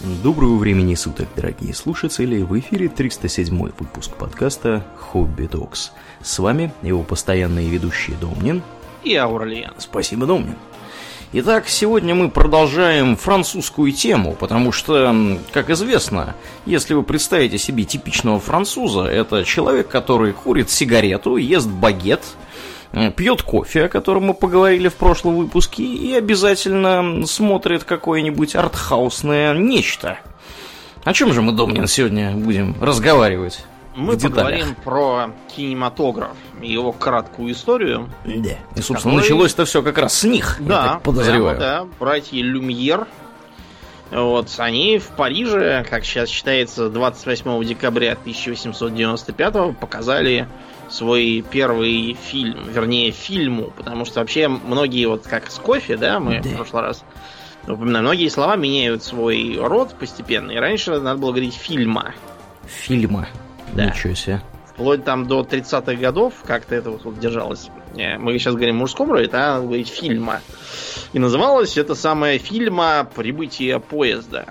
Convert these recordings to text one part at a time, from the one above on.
Доброго времени суток, дорогие слушатели! В эфире 307 выпуск подкаста «Хобби Докс». С вами его постоянные ведущие Домнин и Аурлиен. Спасибо, Домнин. Итак, сегодня мы продолжаем французскую тему, потому что, как известно, если вы представите себе типичного француза, это человек, который курит сигарету, ест багет, пьет кофе, о котором мы поговорили в прошлом выпуске, и обязательно смотрит какое-нибудь артхаусное нечто. О чем же мы, Домнин, сегодня будем разговаривать? Мы поговорим про кинематограф и его краткую историю. Да. И, собственно, который... началось-то все как раз с них, да, подозреваю. Прямо, да, братья Люмьер. Вот, они в Париже, как сейчас считается, 28 декабря 1895 показали свой первый фильм, вернее фильму, потому что вообще многие вот как с кофе, да, мы да. в прошлый раз упоминали, многие слова меняют свой род постепенно, и раньше надо было говорить фильма. Фильма. Да. Ничего себе. Вплоть там до 30-х годов как-то это вот, вот держалось. Э, мы сейчас говорим в мужском роде, а надо говорить фильма. И называлось это самое фильма «Прибытие поезда».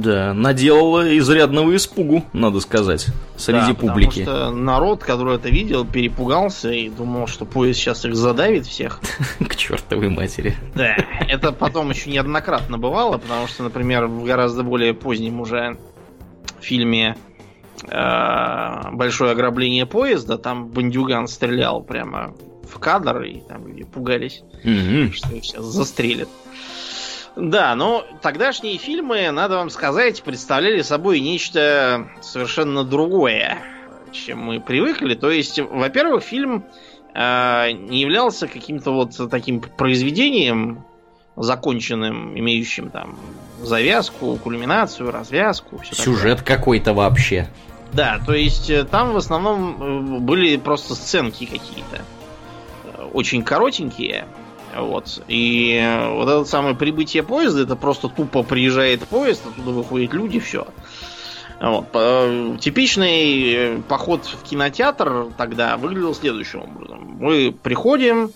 Да, наделала изрядного испугу, надо сказать, среди да, публики. Потому что народ, который это видел, перепугался и думал, что поезд сейчас их задавит всех. К чертовой матери. Да, это потом еще неоднократно бывало, потому что, например, в гораздо более позднем уже фильме э, «Большое ограбление поезда», там бандюган стрелял прямо в кадр, и там люди пугались, что их сейчас застрелят. Да, но тогдашние фильмы, надо вам сказать, представляли собой нечто совершенно другое, чем мы привыкли. То есть, во-первых, фильм э, не являлся каким-то вот таким произведением законченным, имеющим там завязку, кульминацию, развязку. Сюжет такое. какой-то вообще. Да, то есть э, там в основном э, были просто сценки какие-то. Э, очень коротенькие вот. И вот это самое прибытие поезда, это просто тупо приезжает поезд, оттуда выходят люди, все. Вот. Типичный поход в кинотеатр тогда выглядел следующим образом. Мы приходим,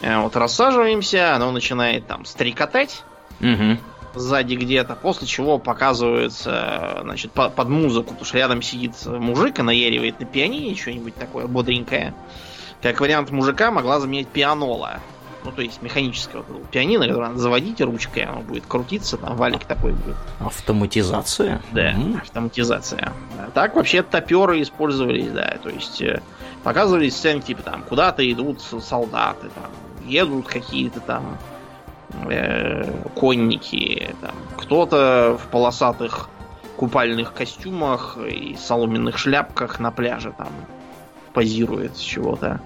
э, вот рассаживаемся, оно начинает там стрекотать угу. сзади где-то, после чего показывается, значит, под музыку, потому что рядом сидит мужик и наяривает на пианине что-нибудь такое бодренькое. Как вариант мужика могла заменять пианола ну, то есть механического пианино, которое надо заводить ручкой, оно будет крутиться, там валик такой будет. Автоматизация? Да, mm-hmm. автоматизация. Так вообще топеры использовались, да, то есть э, показывались сцены, типа там, куда-то идут солдаты, там, едут какие-то там э, конники, там, кто-то в полосатых купальных костюмах и соломенных шляпках на пляже там позирует чего-то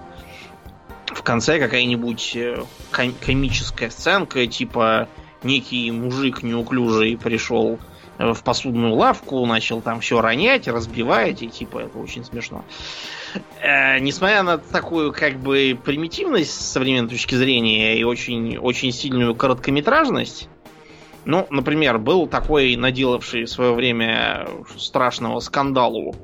конце какая-нибудь э, ком- комическая сценка, типа некий мужик неуклюжий пришел э, в посудную лавку, начал там все ронять, разбивать, и типа это очень смешно. Э, несмотря на такую как бы примитивность с современной точки зрения и очень, очень сильную короткометражность, ну, например, был такой наделавший в свое время страшного скандалу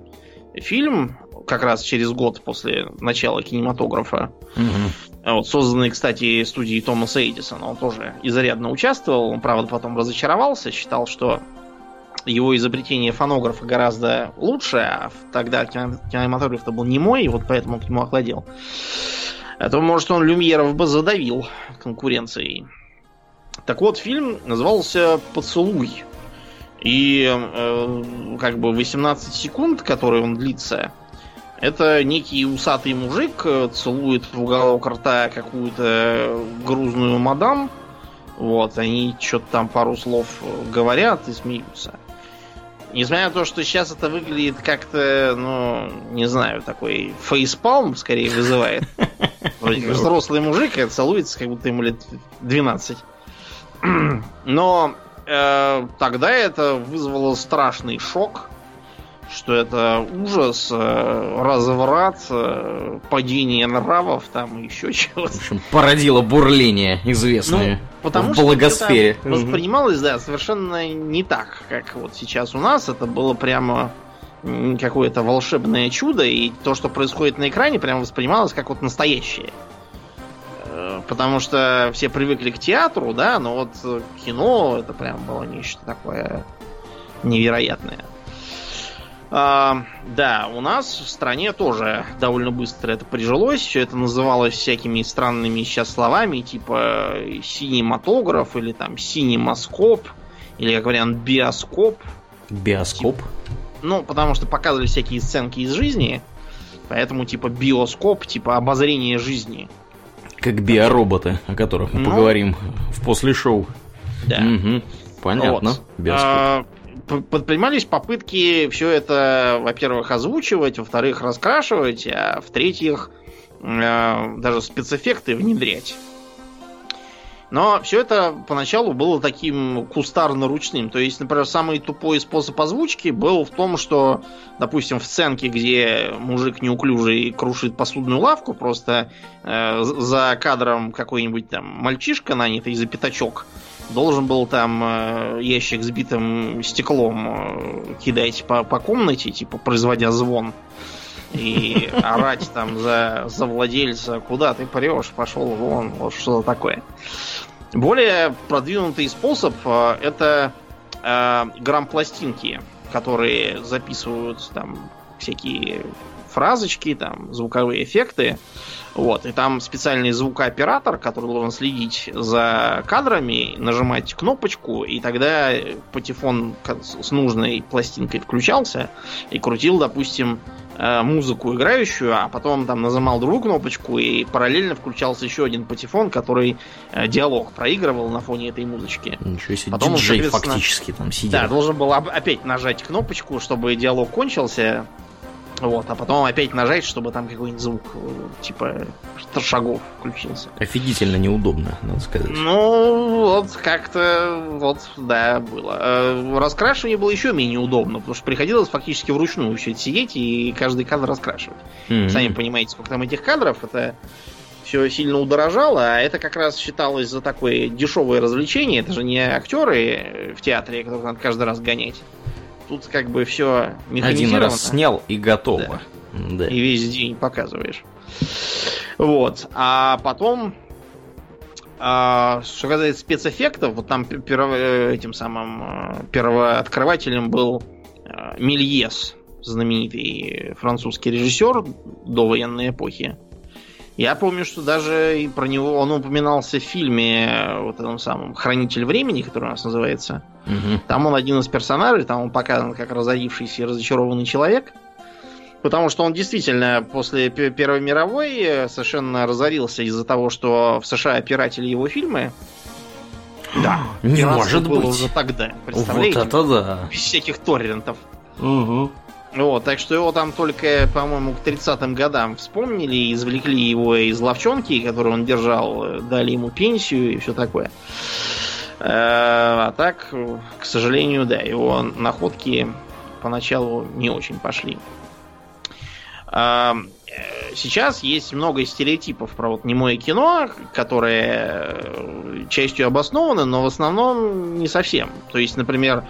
фильм как раз через год после начала кинематографа. Угу. Вот, созданный, кстати, студией Томаса Эдисона. Он тоже изрядно участвовал. Он, правда, потом разочаровался, считал, что его изобретение фонографа гораздо лучше, а тогда кинематограф-то был не мой, и вот поэтому к нему охладел. А то, может, он Люмьеров бы задавил конкуренцией. Так вот, фильм назывался «Поцелуй». И э, как бы 18 секунд, которые он длится, это некий усатый мужик э, целует в уголок рта какую-то грузную мадам. Вот, они что-то там пару слов говорят и смеются. Несмотря на то, что сейчас это выглядит как-то, ну, не знаю, такой фейспалм скорее вызывает. Взрослый мужик целуется, как будто ему лет 12. Но э, тогда это вызвало страшный шок что это ужас, э, разврат, э, падение нравов, там еще чего-то. В общем, породило бурление известное ну, потому в благосфере. Что воспринималось, да, совершенно не так, как вот сейчас у нас. Это было прямо какое-то волшебное чудо, и то, что происходит на экране, прямо воспринималось как вот настоящее. Э, потому что все привыкли к театру, да, но вот кино это прям было нечто такое невероятное. А, да, у нас в стране тоже довольно быстро это прижилось. Все это называлось всякими странными сейчас словами, типа синематограф или там синемаскоп, или, как вариант, биоскоп. Биоскоп? Тип, ну, потому что показывали всякие сценки из жизни, поэтому типа биоскоп, типа обозрение жизни. Как биороботы, о которых мы ну, поговорим в после шоу. Да. Угу. Понятно. Вот. Биоскоп. А, предпринимались попытки все это, во-первых, озвучивать, во-вторых, раскрашивать, а в-третьих, э, даже спецэффекты внедрять. Но все это поначалу было таким кустарно-ручным. То есть, например, самый тупой способ озвучки был в том, что, допустим, в сценке, где мужик неуклюжий крушит посудную лавку, просто э, за кадром какой-нибудь там мальчишка, нанятый за пятачок, должен был там э, ящик с битым стеклом э, кидать по, по комнате, типа производя звон. И орать там за, за владельца, куда ты прешь, пошел вон, вот что-то такое. Более продвинутый способ э, это э, грамм-пластинки, которые записывают там всякие фразочки, там звуковые эффекты. Вот, и там специальный звукооператор, который должен следить за кадрами, нажимать кнопочку, и тогда патефон с нужной пластинкой включался и крутил, допустим, э, музыку играющую, а потом там нажимал другую кнопочку, и параллельно включался еще один патефон, который э, диалог проигрывал на фоне этой музычки. Ничего себе, потом диджей он, фактически там сидел. Да, должен был опять нажать кнопочку, чтобы диалог кончился, вот, а потом опять нажать, чтобы там какой-нибудь звук, типа шагов включился. Офигительно неудобно, надо сказать. Ну, вот как-то, вот, да, было. Э, раскрашивание было еще менее удобно, потому что приходилось фактически вручную все это сидеть и каждый кадр раскрашивать. Mm-hmm. Сами понимаете, сколько там этих кадров, это все сильно удорожало, а это как раз считалось за такое дешевое развлечение. Это же не актеры в театре, которых надо каждый раз гонять. Тут как бы все механизировано. Один раз снял и готово. Да. Да. И весь день показываешь. Вот. А потом, а, что касается спецэффектов, вот там перво, э, этим самым э, первооткрывателем был э, Мильес, знаменитый французский режиссер до военной эпохи. Я помню, что даже и про него он упоминался в фильме вот этом самом Хранитель времени, который у нас называется. Угу. Там он один из персонажей, там он показан как разорившийся и разочарованный человек. Потому что он действительно после Первой мировой э, совершенно разорился из-за того, что в США пиратели его фильмы. Да, не может было быть. уже тогда. Представляете? Вот это да. Без всяких торрентов. Угу. Вот, так что его там только, по-моему, к 30-м годам вспомнили, извлекли его из ловчонки, которую он держал, дали ему пенсию и все такое. Э, а так, к сожалению, да, его находки поначалу не очень пошли. Э, сейчас есть много стереотипов про вот немое кино, которые частью обоснованы, но в основном не совсем. То есть, например,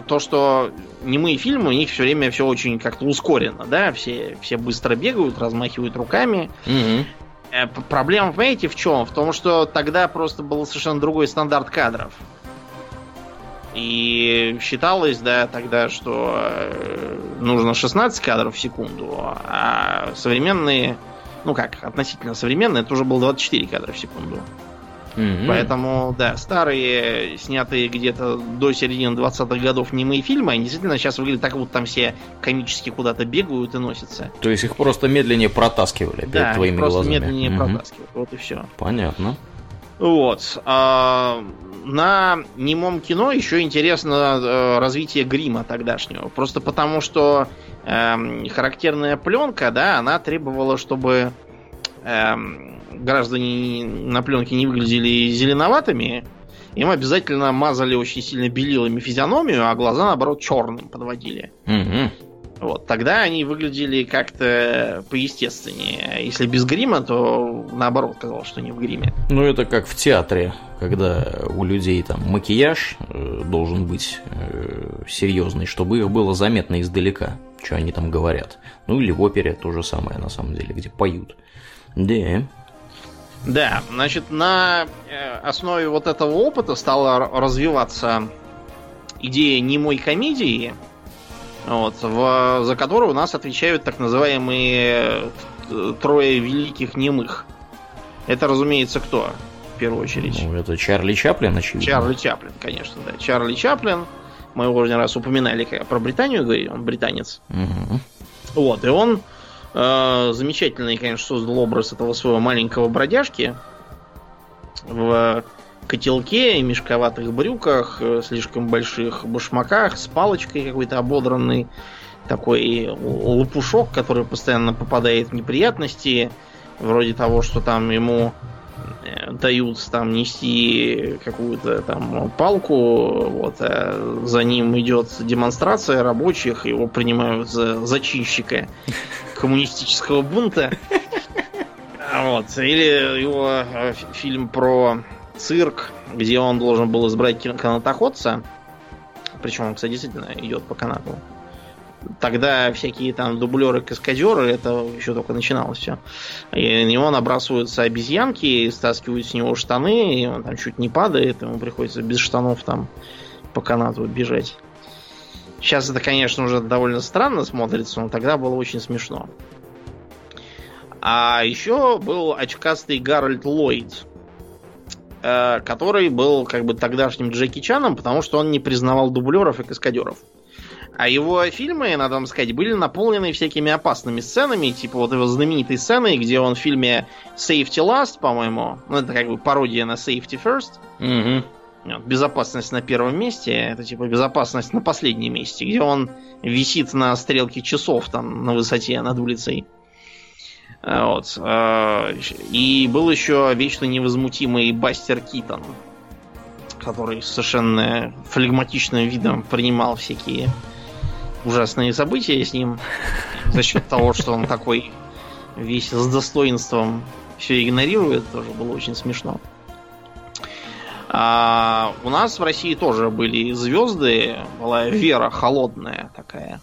то, что немые фильмы, у них все время все очень как-то ускорено, да, все, все быстро бегают, размахивают руками. Угу. Проблема, понимаете, в чем? В том, что тогда просто был совершенно другой стандарт кадров. И считалось, да, тогда, что э, нужно 16 кадров в секунду, а современные, ну как, относительно современные, это уже было 24 кадра в секунду. Mm-hmm. Поэтому, да, старые, снятые где-то до середины 20-х годов немые фильмы, они действительно сейчас выглядят так, вот там все комически куда-то бегают и носятся. То есть их просто медленнее протаскивали да, перед твоими просто глазами. медленнее mm-hmm. протаскивают. Вот и все. Понятно. Вот. А, на немом кино еще интересно э, развитие грима тогдашнего. Просто потому, что э, характерная пленка, да, она требовала, чтобы э, граждане на пленке не выглядели зеленоватыми, им обязательно мазали очень сильно белилами физиономию, а глаза, наоборот, черным подводили. Угу. Вот, тогда они выглядели как-то поестественнее. Если без грима, то наоборот казалось, что не в гриме. Ну, это как в театре, когда у людей там макияж э, должен быть э, серьезный, чтобы их было заметно издалека, что они там говорят. Ну, или в опере то же самое, на самом деле, где поют. Да. Да, значит, на э, основе вот этого опыта стала развиваться идея немой комедии, вот, в, за которую у нас отвечают так называемые э, трое великих немых. Это, разумеется, кто? В первую очередь. Ну, это Чарли Чаплин, очевидно. Чарли Чаплин, конечно, да. Чарли Чаплин. Мы его уже не раз упоминали, когда про Британию говорили, он британец. Мгм. Вот, и он замечательный, конечно, создал образ этого своего маленького бродяжки в котелке и мешковатых брюках, э, слишком больших башмаках, с палочкой какой-то ободранный, такой лопушок, который постоянно попадает в неприятности, вроде того, что там ему э, дают там нести какую-то там палку, вот, а за ним идет демонстрация рабочих, его принимают за зачинщика коммунистического бунта. Вот. Или его э, фи- фильм про цирк, где он должен был избрать кан- канатоходца. Причем он, кстати, действительно идет по канату. Тогда всякие там дублеры, каскадеры, это еще только начиналось все. И на него набрасываются обезьянки, стаскивают с него штаны, и он там чуть не падает, ему приходится без штанов там по канату бежать. Сейчас это, конечно, уже довольно странно смотрится, но тогда было очень смешно. А еще был очкастый Гарольд Ллойд, э, который был как бы тогдашним Джеки Чаном, потому что он не признавал дублеров и каскадеров. А его фильмы, надо вам сказать, были наполнены всякими опасными сценами, типа вот его знаменитой сцены, где он в фильме Safety Last, по-моему, ну это как бы пародия на Safety First, Мгм. Вот, безопасность на первом месте, это типа безопасность на последнем месте, где он висит на стрелке часов там на высоте над улицей. А, Вот. а, И был еще вечно невозмутимый Бастер Китон, который совершенно флегматичным видом принимал всякие ужасные события с ним за счет того, что он такой весь с достоинством все игнорирует, тоже было очень смешно. А, у нас в России тоже были звезды, была Вера холодная такая.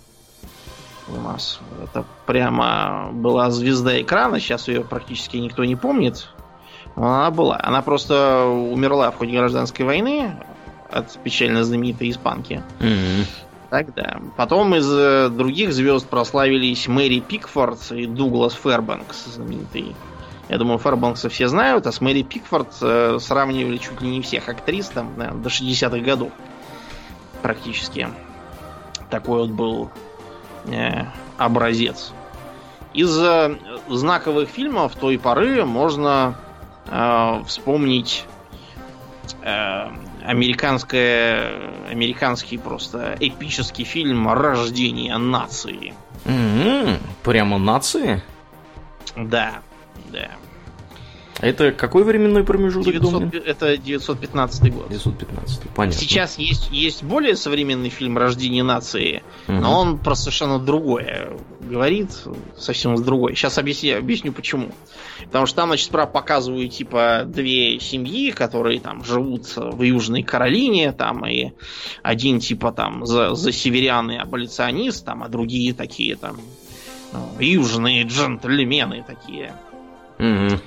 У нас это прямо была звезда экрана, сейчас ее практически никто не помнит. Но она была. Она просто умерла в ходе гражданской войны от печально знаменитой испанки. Мгм. Тогда. Потом из э, других звезд прославились Мэри Пикфорд и Дуглас Фэрбанкс, знаменитый. Я думаю, Фэрбанкса все знают, а с Мэри Пикфорд э, сравнивали чуть ли не всех актрис, там, наверное, до 60-х годов. Практически. Такой вот был э, образец. Из э, знаковых фильмов той поры можно э, вспомнить э, американское, американский просто эпический фильм «Рождение нации». Мгм. Прямо нации? Да, да. Это какой временной промежуток, 900 Домнин? это 915 год. 915. Понятно. Сейчас есть, есть более современный фильм «Рождение нации», Мгм. но он про совершенно другое говорит, совсем с другой. Сейчас объясню, объясню почему. Потому что там, значит, справа показывают, типа, две семьи, которые там живут в Южной Каролине, там, и один, типа, там, за, за северян и аболиционист, там, а другие такие, там, ну, южные джентльмены такие. Мгм.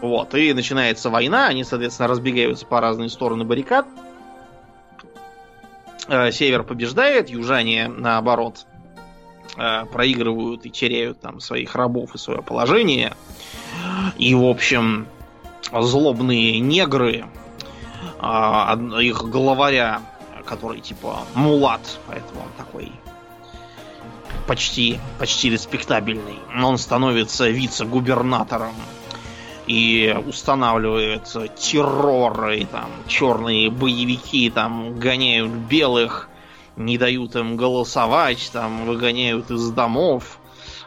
Вот, и начинается война, они, соответственно, разбегаются по разные стороны баррикад. Э, Север побеждает, южане, наоборот, э, проигрывают и теряют там своих рабов и свое положение. И, в общем, злобные негры, од- их главаря, который типа мулат, поэтому он такой почти, почти респектабельный. Он становится вице-губернатором и устанавливает террор, и там черные боевики там гоняют белых, не дают им голосовать, там выгоняют из домов,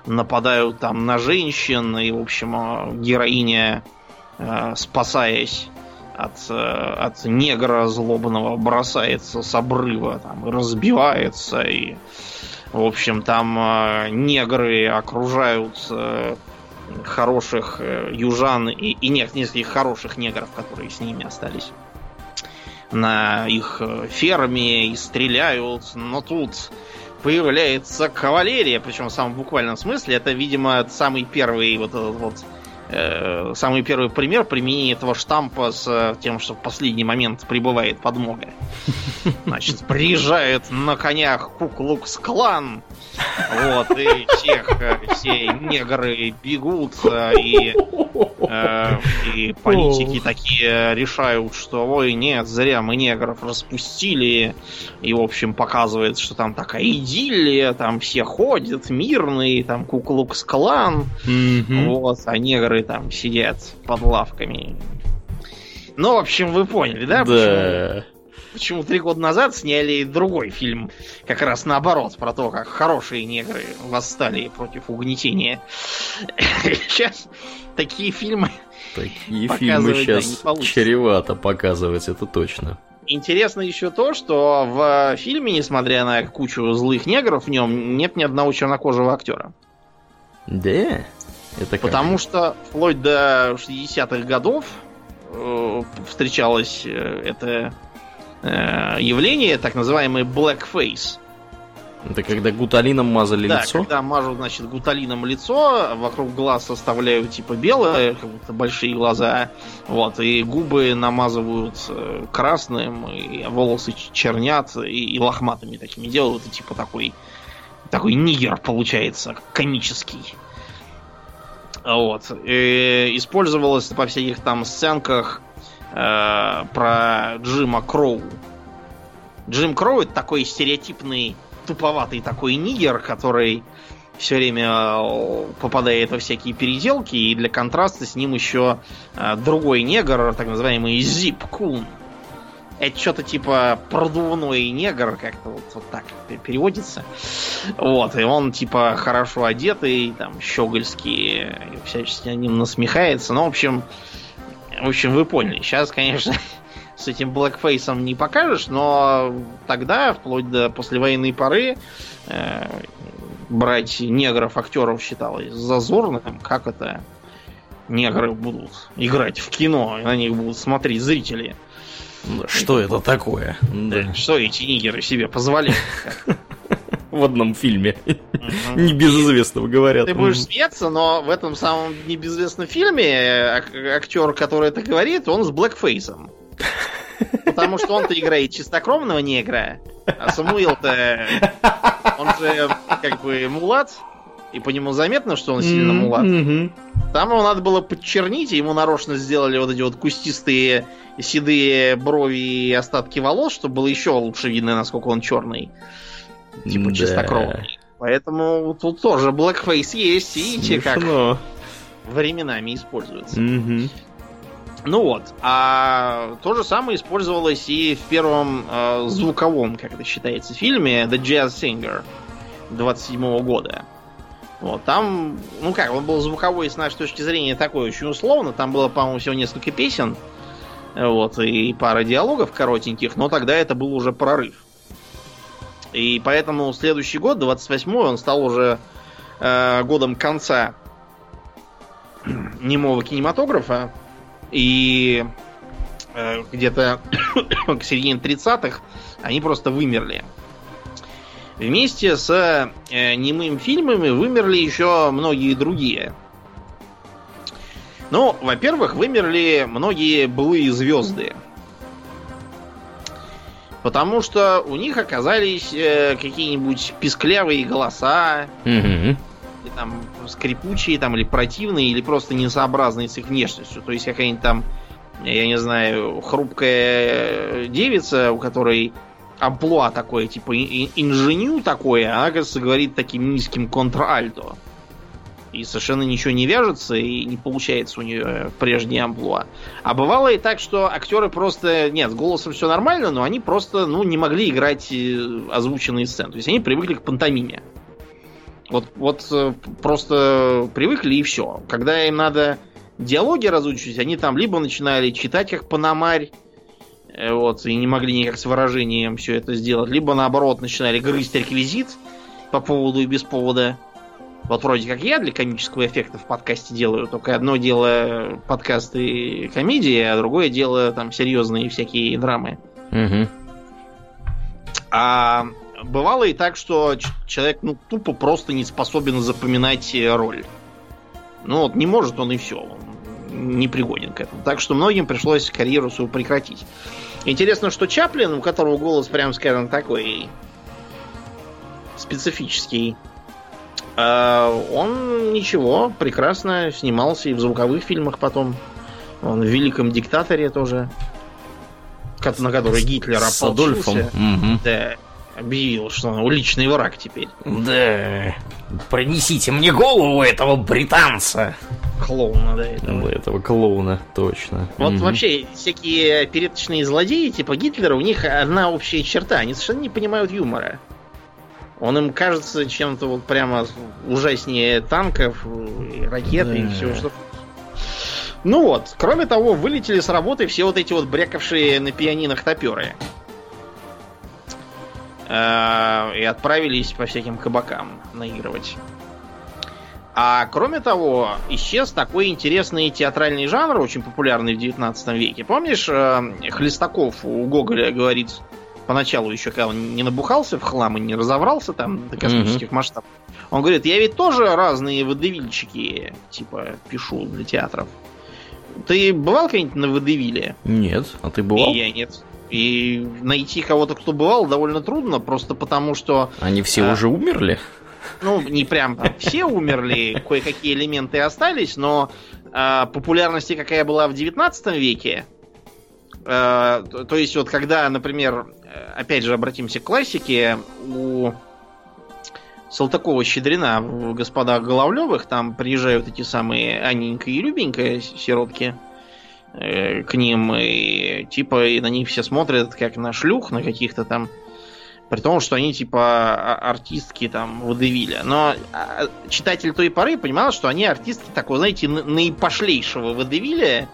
нападают там на женщин, и, в общем, э, героиня, э, спасаясь от, э, от негра злобного, бросается с обрыва там, разбивается, и, в общем, там э, негры окружают э, хороших э, южан и, и нет, нескольких хороших негров, которые с ними остались на их э, ферме и стреляют, но тут появляется кавалерия, причем в самом буквальном смысле. Это, видимо, самый первый вот этот вот самый первый пример применения этого штампа с э, тем, что в последний момент прибывает подмога. Значит, приезжает на конях Куклукс-клан, вот, и всех, э, все негры бегут, и, э, и политики такие решают, что ой, нет, зря мы негров распустили, и, в общем, показывает, что там такая идиллия, там все ходят мирные, там Куклукс-клан, вот, а негры там сидят под лавками. Ну, в общем, вы поняли, да? Да. Почему три года назад сняли другой фильм, как раз наоборот, про то, как хорошие негры восстали против угнетения. Сейчас такие фильмы Такие фильмы да, сейчас получится. чревато показывать, это точно. Интересно еще то, что в фильме, несмотря на кучу злых негров, в нем нет ни одного чернокожего актера. Да? Это как? Потому что вплоть до 60-х годов э, встречалось э, это э, явление, так называемый blackface. Это когда гуталином мазали да, лицо? когда мажут, значит, гуталином лицо, вокруг глаз оставляют типа белое, как будто большие глаза, вот, и губы намазывают э, красным, и волосы чернят, и, и лохматыми такими делают, и типа такой, такой нигер получается, комический. Вот. И использовалось по всяких там сценках э, про Джима Кроу. Джим Кроу это такой стереотипный, туповатый такой нигер, который все время э, попадает во всякие переделки, и для контраста с ним еще э, другой негр, так называемый Зип Кун. Это что-то типа продувной негр, как-то вот, вот так пе- переводится. Вот, и он типа хорошо одетый, там, щегольский, всячески над ним насмехается. Ну, в общем, в общем, вы поняли. Сейчас, конечно, с этим блэкфейсом не покажешь, но тогда, вплоть до послевоенной поры, э, брать негров актеров считалось зазорным. Как это негры будут играть в кино, на них будут смотреть зрители. Что это такое? Да. Что эти нигеры себе позволяют? В одном фильме. Мгм. Небезызвестного говорят. Ты будешь смеяться, но в этом самом небезвестном фильме ак- актер, который это говорит, он с блэкфейсом. Потому что он-то играет чистокровного негра, а Самуил-то, он же как бы мулат, и по нему заметно, что он сильно мулат. Там его надо было подчернить, и ему нарочно сделали вот эти вот кустистые седые брови и остатки волос, чтобы было еще лучше видно, насколько он черный. Типа Да. чистокровный. Поэтому тут тоже blackface есть, видите, как Смешно. временами используется. Мгм. Ну вот, а то же самое использовалось и в первом э, звуковом, как это считается, фильме The Jazz Singer 27 года. Вот, там, ну как, он был звуковой с нашей точки зрения такой очень условно. Там было, по-моему, всего несколько песен. Вот, и пара диалогов коротеньких, но тогда это был уже прорыв. И поэтому следующий год, 28-й, он стал уже э, годом конца немого кинематографа. И э, где-то к середине 30-х они просто вымерли. Вместе с э, немым фильмами вымерли еще многие другие. Ну, во-первых, вымерли многие былые звезды. Потому что у них оказались э, какие-нибудь писклявые голоса, Мгм. или там скрипучие, там, или противные, или просто несообразные с их внешностью. То есть какая-нибудь там, я не знаю, хрупкая девица, у которой амплуа такое, типа ин- ин- инженю такое, она, кажется, говорит таким низким контральто. И совершенно ничего не вяжется, и не получается у нее прежний амплуа. А бывало и так, что актеры просто... Нет, с голосом все нормально, но они просто ну, не могли играть э, озвученные сцены. То есть они привыкли к пантомиме. Вот, вот э, просто привыкли и все. Когда им надо диалоги разучивать, они там либо начинали читать как паномарь, э, вот, и не могли никак с выражением все это сделать, либо наоборот начинали грызть реквизит по поводу и без повода. Вот вроде как я для комического эффекта в подкасте делаю, только одно дело подкасты комедии, а другое дело там серьезные всякие драмы. Мгм. А бывало и так, что человек ну, тупо просто не способен запоминать э, роль. Ну вот не может он и все. Он не пригоден к этому. Так что многим пришлось карьеру свою прекратить. Интересно, что Чаплин, у которого голос, прям скажем, такой специфический, он ничего, прекрасно снимался и в звуковых фильмах потом. Он в «Великом диктаторе» тоже, на который Гитлер С Адольфом. Да, объявил, что он личный враг теперь. Да, принесите мне голову этого британца. Клоуна, да, этого. Да, этого клоуна, точно. Вот Мгм. вообще всякие передочные злодеи типа Гитлера, у них одна общая черта. Они совершенно не понимают юмора. Он им кажется чем-то вот прямо ужаснее танков, и ракет и всего что. Ну вот, кроме того, вылетели с работы все вот эти вот брякавшие на пианинах топеры. Э, И отправились по всяким кабакам наигрывать. А кроме того, исчез такой интересный театральный жанр, очень популярный в 19 веке. Помнишь, э, Хлестаков у Гоголя говорит, поначалу еще, когда он не набухался в хлам и не разобрался там до космических масштабов, он говорит, я ведь тоже разные водевильчики, типа, пишу для театров. Ты бывал когда-нибудь на водевиле? Нет, а ты бывал? И я нет. И найти кого-то, кто бывал, довольно трудно, просто потому что Они все А. уже умерли? ну, не прям там все умерли, кое-какие элементы остались, но э, популярности, какая была в 19 веке, э, то, есть вот когда, например, опять же обратимся к классике, у Салтыкова-Щедрина в «Господах Головлевых» там приезжают эти самые Анненька и Любенька, сиротки, э, к ним, и типа и на них все смотрят как на шлюх, на каких-то там при том, что они типа а- артистки там водевиля. Но а, читатель той поры понимал, что они артистки такого, знаете, наипошлейшего водевиля,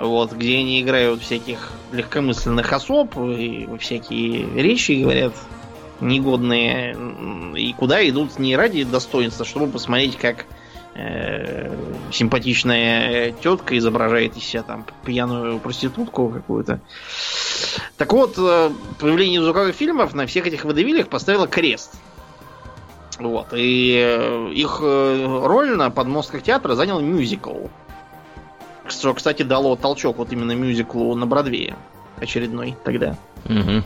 вот, где они играют всяких легкомысленных особ и всякие речи говорят негодные, и куда идут не ради достоинства, чтобы посмотреть, как э, симпатичная тетка изображает из себя там пьяную проститутку какую-то. Так вот, э, появление звуковых фильмов на всех этих водевилях поставило крест. Вот. И э, их э, роль на подмостках театра занял мюзикл. Что, кстати, дало толчок вот именно мюзиклу на Бродвее. Очередной тогда. Мгм.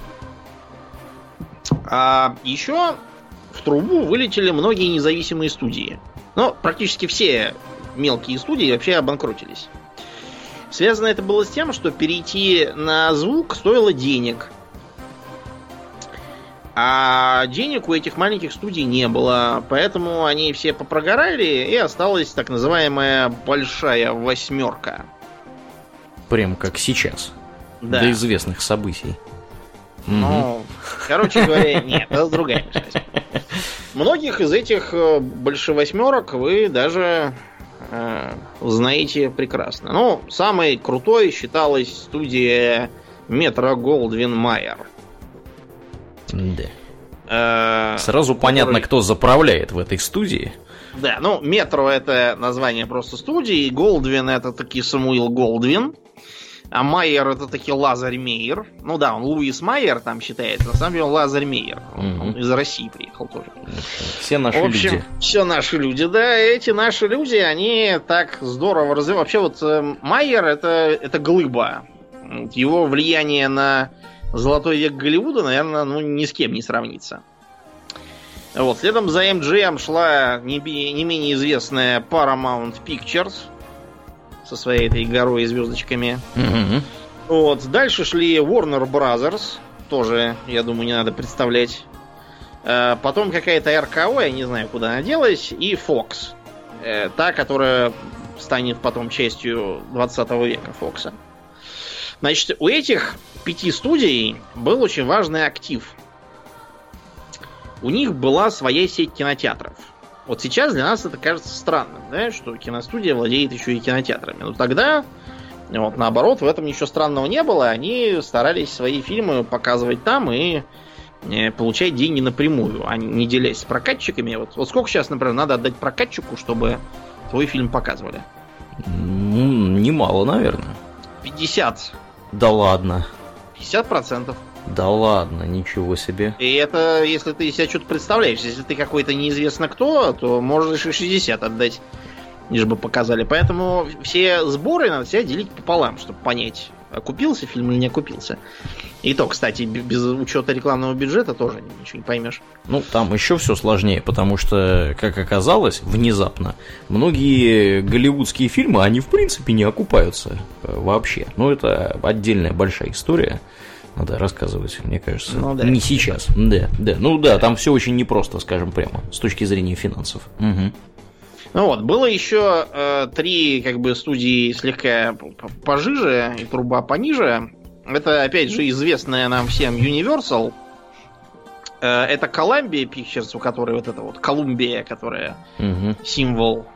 А еще в трубу вылетели многие независимые студии. Но практически все мелкие студии вообще обанкротились. Связано это было с тем, что перейти на звук стоило денег. А денег у этих маленьких студий не было, поэтому они все попрогорали, и осталась так называемая большая восьмерка. Прям как сейчас. Да. До известных событий. Ну, короче говоря, нет, это другая часть. Многих из этих э, большевосьмерок вы даже э, знаете прекрасно. Ну, самой крутой считалась студия Метро Голдвин Майер. Да. Э, Сразу понятно, кто заправляет в этой студии. Да, ну, Метро это название просто студии, Голдвин это таки Самуил Голдвин, а Майер это таки Лазарь Мейер. Ну да, он Луис Майер там считается, на самом деле он Лазарь Мейер. Он, Мгм. он из России приехал тоже. Все наши В общем, люди. все наши люди, да, эти наши люди, они так здорово развивают. Вообще вот э, Майер это, это глыба. Его влияние на золотой век Голливуда, наверное, ну ни с кем не сравнится. Вот, следом за MGM шла не, не менее известная Paramount Pictures со своей этой горой и звездочками. Мгм. Вот, дальше шли Warner Brothers, тоже, я думаю, не надо представлять. Э, Потом какая-то РКО, я не знаю, куда она делась, и Fox. Э, Та, которая станет потом частью 20 века Фокса. Значит, у этих пяти студий был очень важный актив. У них была своя сеть кинотеатров. Вот сейчас для нас это кажется странным, да, что киностудия владеет еще и кинотеатрами. Но тогда, вот наоборот, в этом ничего странного не было. Они старались свои фильмы показывать там и э, получать деньги напрямую, а не делясь с прокатчиками. Вот, вот сколько сейчас, например, надо отдать прокатчику, чтобы твой фильм показывали? М, Немало, наверное. 50. Да ладно. 50 процентов. Да ладно, ничего себе. И это, если ты себя что-то представляешь, если ты какой-то неизвестно кто, то можешь и 60 отдать. лишь бы показали. Поэтому все сборы надо себя делить пополам, чтобы понять, окупился фильм или не окупился. И то, кстати, без учета рекламного бюджета тоже ничего не поймешь. Ну, там еще все сложнее, потому что, как оказалось, внезапно, многие голливудские фильмы, они в принципе не окупаются э, вообще. Ну, это отдельная большая история. Надо рассказывать, мне кажется. Ну, да, не сейчас. Да, да. Ну да, там все очень непросто, скажем прямо, с точки зрения финансов. Угу. Ну вот, было еще э, три как бы студии слегка пожиже и труба пониже. Это, опять же, известная нам всем Universal. Э, это Columbia Pictures, у которой вот это вот Колумбия, которая угу. символ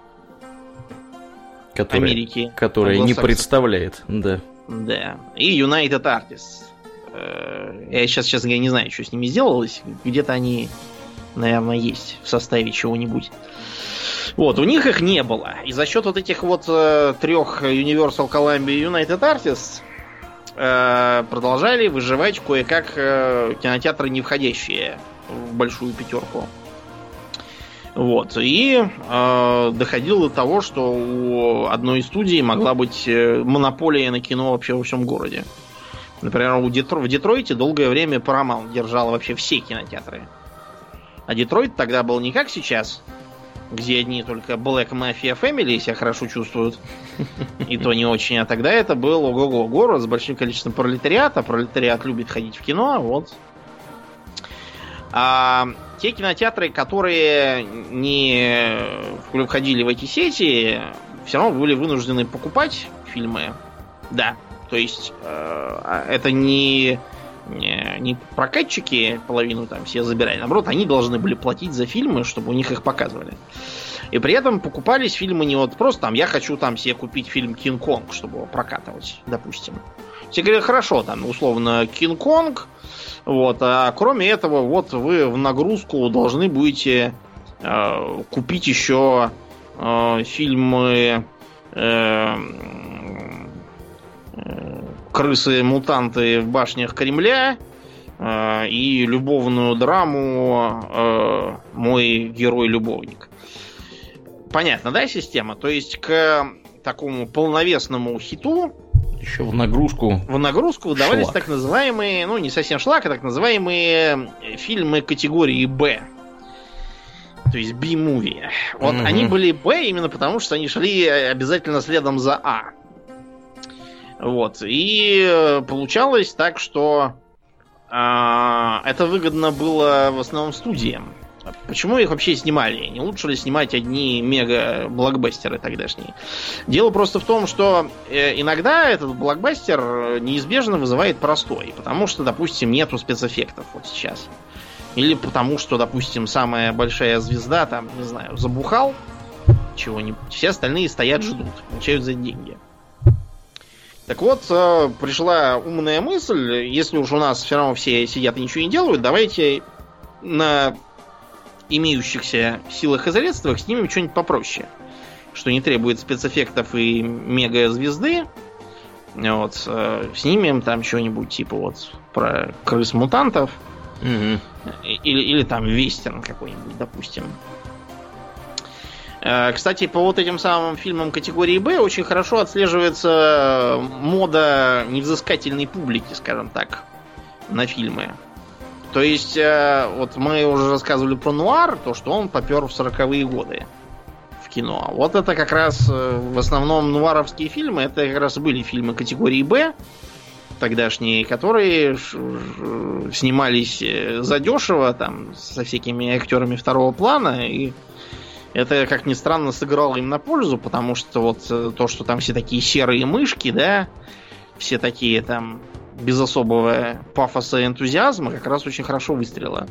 которая, Америки. Которая не представляет, да. Да. И United Artists. Э, я сейчас, честно говоря, не знаю, что с ними сделалось. Где-то они, наверное, есть в составе чего-нибудь. Вот, у них их не было. И за счет вот этих вот э, трех Universal Columbia United Artists э, продолжали выживать кое-как э, кинотеатры, не входящие в большую пятерку. Вот. И э, доходило до того, что у одной студии могла быть э, монополия на кино вообще во всем городе. Например, у Детро... в Детройте долгое время Paramount держала вообще все кинотеатры. А Детройт тогда был не как сейчас, где одни только Black Mafia Family себя хорошо чувствуют. И то не очень. А тогда это был ого-го город с большим количеством пролетариата. Пролетариат любит ходить в кино, вот. А те кинотеатры, которые не входили в эти сети, все равно были вынуждены покупать фильмы. Да. То есть э, а это не не, не прокатчики половину там все забирали, наоборот, они должны были платить за фильмы, чтобы у них их показывали. И при этом покупались фильмы не вот просто там, я хочу там себе купить фильм Кинг-Конг, чтобы его прокатывать, допустим. Все говорят, хорошо, там, условно, Кинг-Конг, вот, а кроме этого, вот вы в нагрузку должны будете э, купить еще э, фильмы э, э крысы-мутанты в башнях Кремля э, и любовную драму э, «Мой герой-любовник». Понятно, да, система? То есть к такому полновесному хиту еще в нагрузку. В нагрузку выдавались шлак. так называемые, ну не совсем шлак, а так называемые фильмы категории Б. То есть B-movie. Вот угу. они были Б именно потому, что они шли обязательно следом за А. Вот. И э, получалось так, что э, это выгодно было в основном студиям. Почему их вообще снимали? Не лучше ли снимать одни мега-блокбастеры тогдашние? Дело просто в том, что э, иногда этот блокбастер неизбежно вызывает простой. Потому что, допустим, нету спецэффектов вот сейчас. Или потому что, допустим, самая большая звезда, там, не знаю, забухал чего-нибудь. Все остальные стоят, ждут, получают за деньги. Так вот, э, пришла умная мысль, если уж у нас все равно все сидят и ничего не делают, давайте на имеющихся силах и средствах снимем что-нибудь попроще. Что не требует спецэффектов и мега звезды. Вот, э, снимем там что-нибудь типа вот про крыс-мутантов. Угу. Или, или там вестерн какой-нибудь, допустим. Э, кстати, по вот этим самым фильмам категории Б очень хорошо отслеживается мода невзыскательной публики, скажем так, на фильмы. То есть, э, вот мы уже рассказывали про нуар, то, что он попер в 40-е годы в кино. Вот это как раз э, в основном нуаровские фильмы, это как раз были фильмы категории Б, тогдашние, которые снимались задешево, там, со всякими актерами второго плана, и это, как ни странно, сыграло им на пользу, потому что вот э, то, что там все такие серые мышки, да, все такие там без особого пафоса и энтузиазма, как раз очень хорошо выстрелило.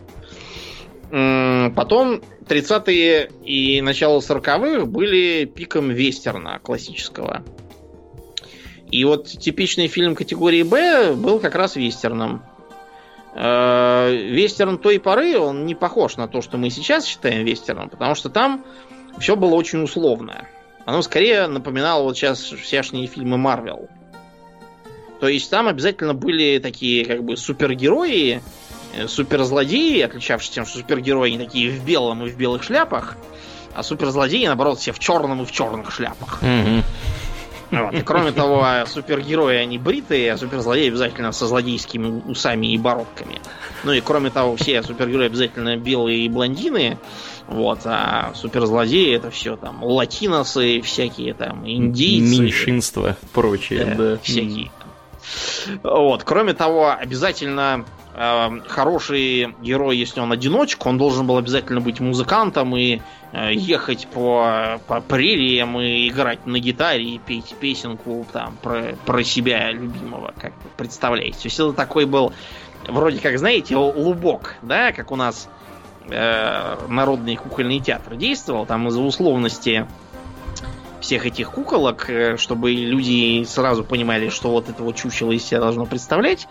Потом 30-е и начало 40-х были пиком вестерна классического. И вот типичный фильм категории Б был как раз вестерном. Э, вестерн той поры, он не похож на то, что мы сейчас считаем вестерном, потому что там все было очень условно. Оно скорее напоминало вот сейчас всякие фильмы Марвел. То есть там обязательно были такие как бы супергерои, э, суперзлодеи, отличавшиеся тем, что супергерои не такие в белом и в белых шляпах, А суперзлодеи, наоборот, все в черном и в черных шляпах. Мгм. Вот. И кроме того, супергерои они бритые, а суперзлодеи обязательно со злодейскими усами и бородками. Ну и кроме того, все супергерои обязательно белые и блондины. Вот, а суперзлодеи это все там латиносы, всякие там индийцы. Меньшинство прочее, Да, да. всякие. Вот. Кроме того, обязательно э, хороший герой, если он одиночка, он должен был обязательно быть музыкантом и э, ехать по, по прериям и играть на гитаре и петь песенку там про, про себя любимого, как вы представляете. То есть это такой был вроде как, знаете, лубок, да, как у нас э, народный кукольный театр действовал, там из-за условности всех этих куколок, э, чтобы люди сразу понимали, что вот это вот чучело из себя должно представлять.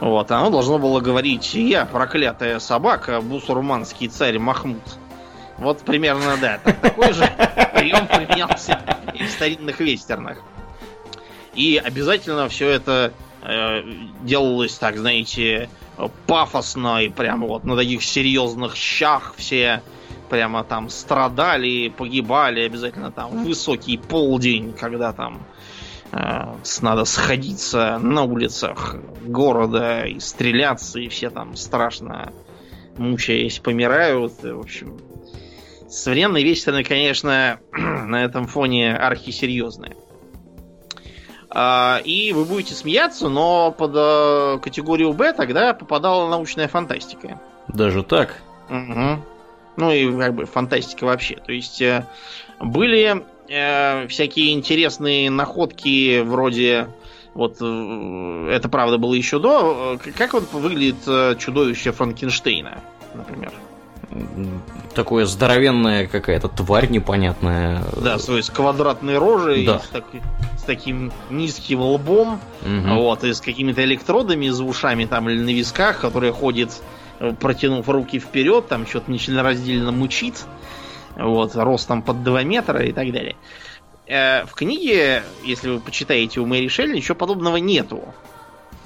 Вот, оно должно было говорить, я проклятая собака, бусурманский царь Махмуд. Вот примерно, да, так- такой же прием применялся и в старинных вестернах. И обязательно все это э, делалось, так, знаете, пафосно и прямо вот на таких серьезных щах все прямо там страдали, погибали обязательно там высокий полдень, когда там э, надо сходиться на улицах города и стреляться, и все там страшно мучаясь помирают. И, В общем, современные вестерны, конечно, на этом фоне архисерьезные. А, И вы будете смеяться, но под э, категорию Б тогда попадала научная фантастика. Даже так? Мгм. Ну и как бы фантастика вообще. То есть э, были э, всякие интересные находки вроде вот э, это правда было еще до. э, Как вот выглядит э, чудовище Франкенштейна, например? Такое здоровенная какая-то тварь непонятная. Да, то есть квадратной рожей, Да. с, так- с таким низким лбом, Мгм. вот, и с какими-то электродами за ушами там или на висках, который ходит, протянув руки вперед, там что-то нечленораздельно мучит, вот, ростом под 2 метра и так далее. Э, В книге, если вы почитаете у Мэри Шелли, ничего подобного нету.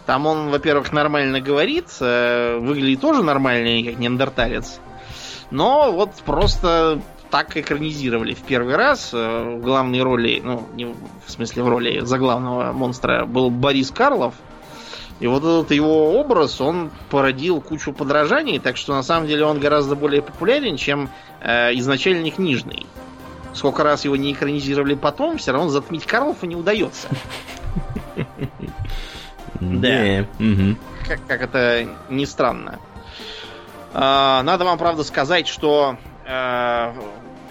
Там он, во-первых, нормально говорит, э, выглядит тоже нормально, как неандерталец. Но вот просто так экранизировали в первый раз. Э, В главной роли, ну, не в смысле в роли заглавного монстра был Борис Карлов. И вот этот его образ, он породил кучу подражаний, так что на самом деле он гораздо более популярен, чем э, изначально книжный. Сколько раз его не экранизировали потом, все равно затмить Карлова не удается. Да. Как, это ни странно. А, Надо вам, правда, сказать, что э,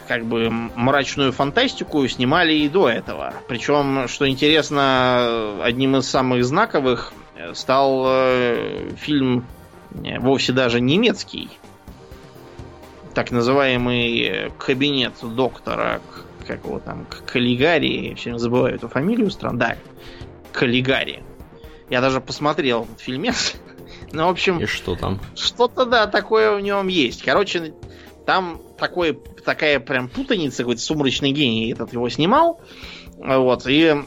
как бы мрачную фантастику снимали и до этого. Причем, что интересно, одним из самых знаковых стал э, фильм э, вовсе даже немецкий. Так называемый э, кабинет доктора, как его там, Каллигари, все забываю эту фамилию стран. Да, Каллигари. Я даже посмотрел этот фильмец. Ну, в общем, И что там? что-то, да, такое в нем есть. Короче, там такой, такая прям путаница, какой-то сумрачный гений этот его снимал. Вот, и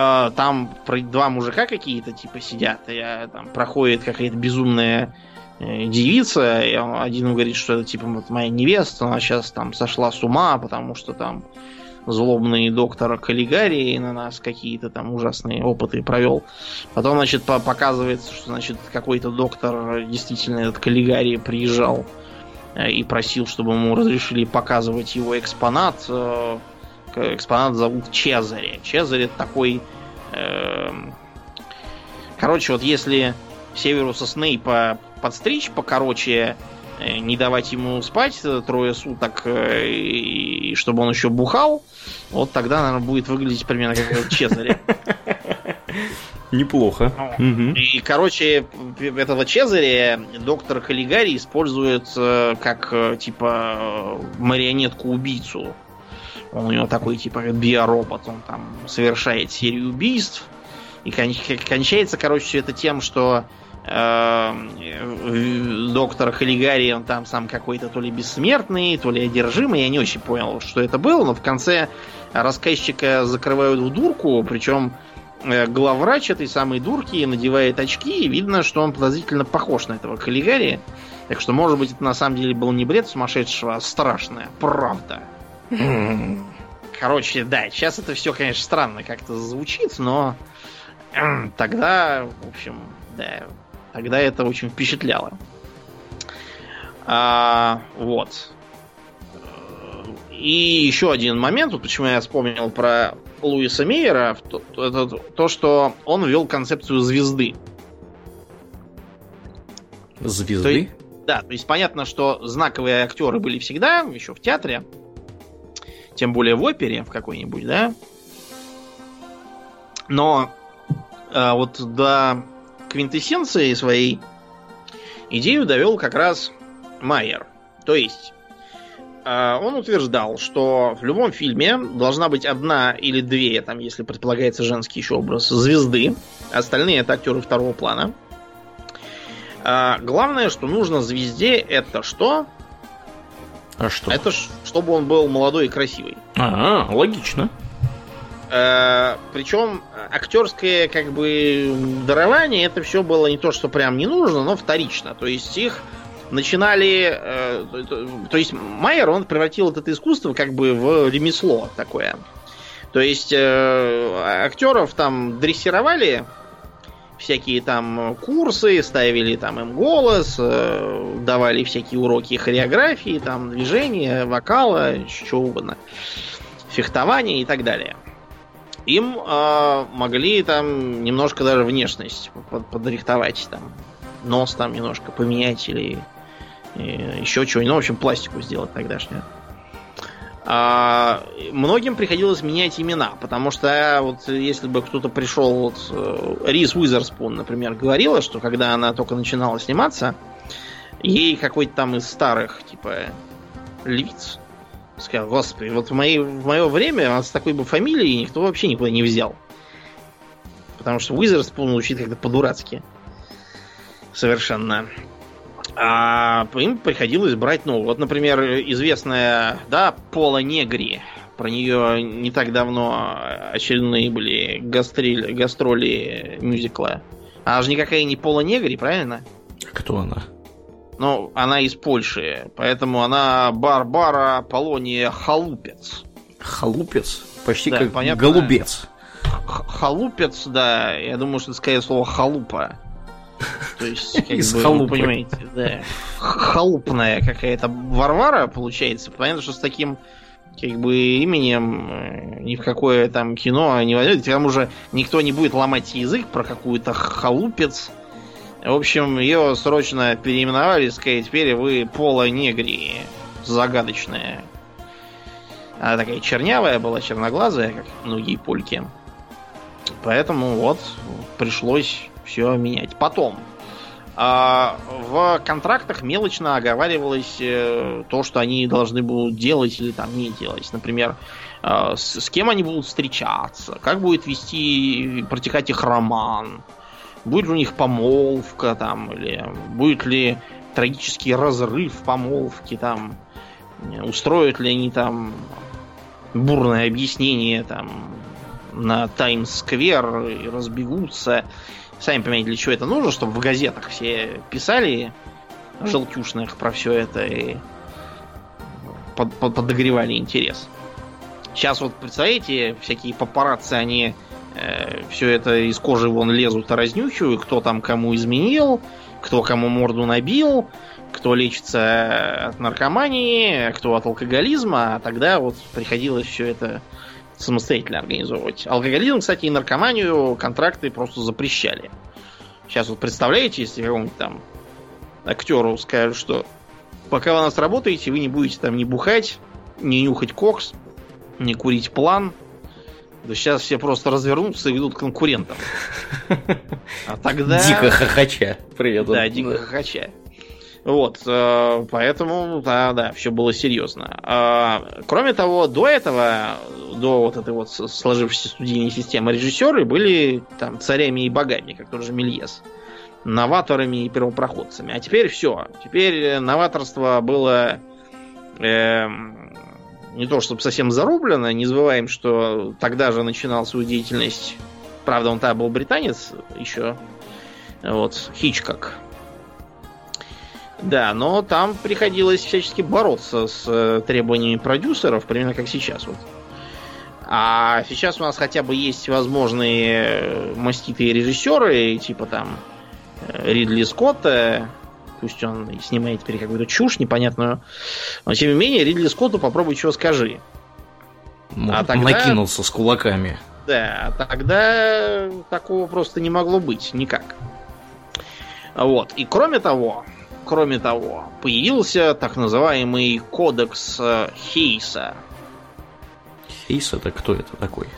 э, там два мужика какие-то типа сидят, и э, там проходит какая-то безумная э, девица, и он- один говорит, что это типа вот моя невеста, она сейчас там сошла с ума, потому что там злобный доктор Каллигари на нас какие-то там ужасные опыты провел. Потом, значит, по- показывается, что, значит, какой-то доктор, действительно, этот Каллигари приезжал э, и просил, чтобы ему разрешили показывать его экспонат. Э, Экспонат зовут Чезаре. Чезаре такой... эм, Короче, вот если Северуса Снейпа подстричь покороче, э, не давать ему спать э, трое суток, и чтобы он еще бухал, вот тогда, наверное, будет выглядеть примерно как Чезаре. Неплохо. Мгм. И, короче, этого Чезаря доктор Каллигари использует как, типа, марионетку-убийцу. Он у него такой, типа, биоробот. Он там совершает серию убийств. И кон- кончается, короче, все это тем, что э, э, доктор Каллигари, он там сам какой-то то ли бессмертный, то ли одержимый. Я не очень понял, что это было, но в конце рассказчика закрывают в дурку, причем э, главврач этой самой дурки надевает очки, и видно, что он подозрительно похож на этого Каллигари. Так что, может быть, это на самом деле был не бред сумасшедшего, а страшная правда. Короче, да, сейчас это все, конечно, странно как-то звучит, но тогда, в общем, да, тогда это очень впечатляло. А, вот. И еще один момент, вот почему я вспомнил про Луиса Мейера, то, это то, что он ввел концепцию звезды. Звезды? То, да, то есть понятно, что знаковые актеры были всегда, еще в театре, тем более в опере в какой-нибудь, да. Но а, вот до квинтэссенции своей идею довел как раз Майер. То есть а, он утверждал, что в любом фильме должна быть одна или две, там, если предполагается женский еще образ, звезды. Остальные это актеры второго плана. А, главное, что нужно звезде, это что? А что? Это чтобы он был молодой и красивый. А, логично. А, причем актерское как бы дарование, это все было не то, что прям не нужно, но вторично. То есть их начинали... Э, то есть Майер, он превратил это искусство как бы в ремесло такое. То есть э, актеров там дрессировали, всякие там курсы, ставили там им голос, э, давали всякие уроки хореографии, там движения, вокала, чего угодно, фехтования и так далее. Им э, могли там немножко даже внешность под, подрихтовать, там нос там немножко поменять или и еще чего-нибудь. Ну, в общем, пластику сделать тогдашнюю. А, многим приходилось менять имена, потому что вот если бы кто-то пришел, вот э, Риз Уизерспун, например, говорила, что когда она только начинала сниматься, ей какой-то там из старых, типа, львиц сказал, господи, вот в, мои, в мое время с такой бы фамилией никто вообще никуда не взял. Потому что Уизерспун звучит как-то по-дурацки. Совершенно. А им приходилось брать, ну, вот, например, известная, да, Пола Негри. Про нее не так давно очередные были гастроли, гастроли мюзикла. Она же никакая не Пола Негри, правильно? Кто она? Ну, она из Польши, поэтому она Барбара Полония Халупец. Халупец? Почти да, как понятно. голубец. Халупец, да. Я думаю, что это скорее слово халупа. То есть, как Из бы, халупы. вы понимаете, да. Халупная какая-то Варвара получается. Понятно, что с таким как бы именем э, ни в какое там кино не войдет. К тому же никто не будет ломать язык про какую-то халупец. В общем, ее срочно переименовали, сказать, теперь вы Пола Негри. Загадочная. Она такая чернявая была, черноглазая, как многие польки. Поэтому вот пришлось все менять. Потом, а, в контрактах мелочно оговаривалось э, то, что они должны будут делать или там не делать. Например, а, с кем они будут встречаться, как будет вести, протекать их роман, будет ли у них помолвка там, или будет ли трагический разрыв помолвки там, устроят ли они там бурное объяснение там на Таймс-сквер и разбегутся. Сами понимаете, для чего это нужно, чтобы в газетах все писали желтюшных про все это и под, под, подогревали интерес. Сейчас вот, представляете, всякие папарацци, они э, все это из кожи вон лезут и разнюхивают, кто там кому изменил, кто кому морду набил, кто лечится от наркомании, кто от алкоголизма, а тогда вот приходилось все это самостоятельно организовывать. Алкоголизм, кстати, и наркоманию контракты просто запрещали. Сейчас вот представляете, если какому-нибудь там актеру скажут, что пока вы у нас работаете, вы не будете там не бухать, не нюхать кокс, не курить план, то сейчас все просто развернутся и ведут конкурентам. А тогда... Дико хохоча приедут. Да, дико хохоча. Вот, э, поэтому, да, да, все было серьезно. А, кроме того, до этого, до вот этой вот сложившейся студийной системы, режиссеры были там царями и богами, как тот же Мельес. Новаторами и первопроходцами. А теперь все. Теперь новаторство было э, не то чтобы совсем зарублено. Не забываем, что тогда же начинал свою деятельность. Правда, он тогда был британец еще. Вот, Хичкок Да, но там приходилось всячески бороться с э, требованиями продюсеров, примерно как сейчас вот. А сейчас у нас хотя бы есть возможные э, маститые режиссеры, типа там э, Ридли Скотта, пусть он снимает теперь какую-то чушь непонятную, но тем не менее Ридли Скотту попробуй чего скажи. Ну, а тогда... Накинулся с кулаками. Да, тогда такого просто не могло быть никак. Вот. И кроме того, кроме того, появился так называемый кодекс э, Хейса. Хейс это кто это такой?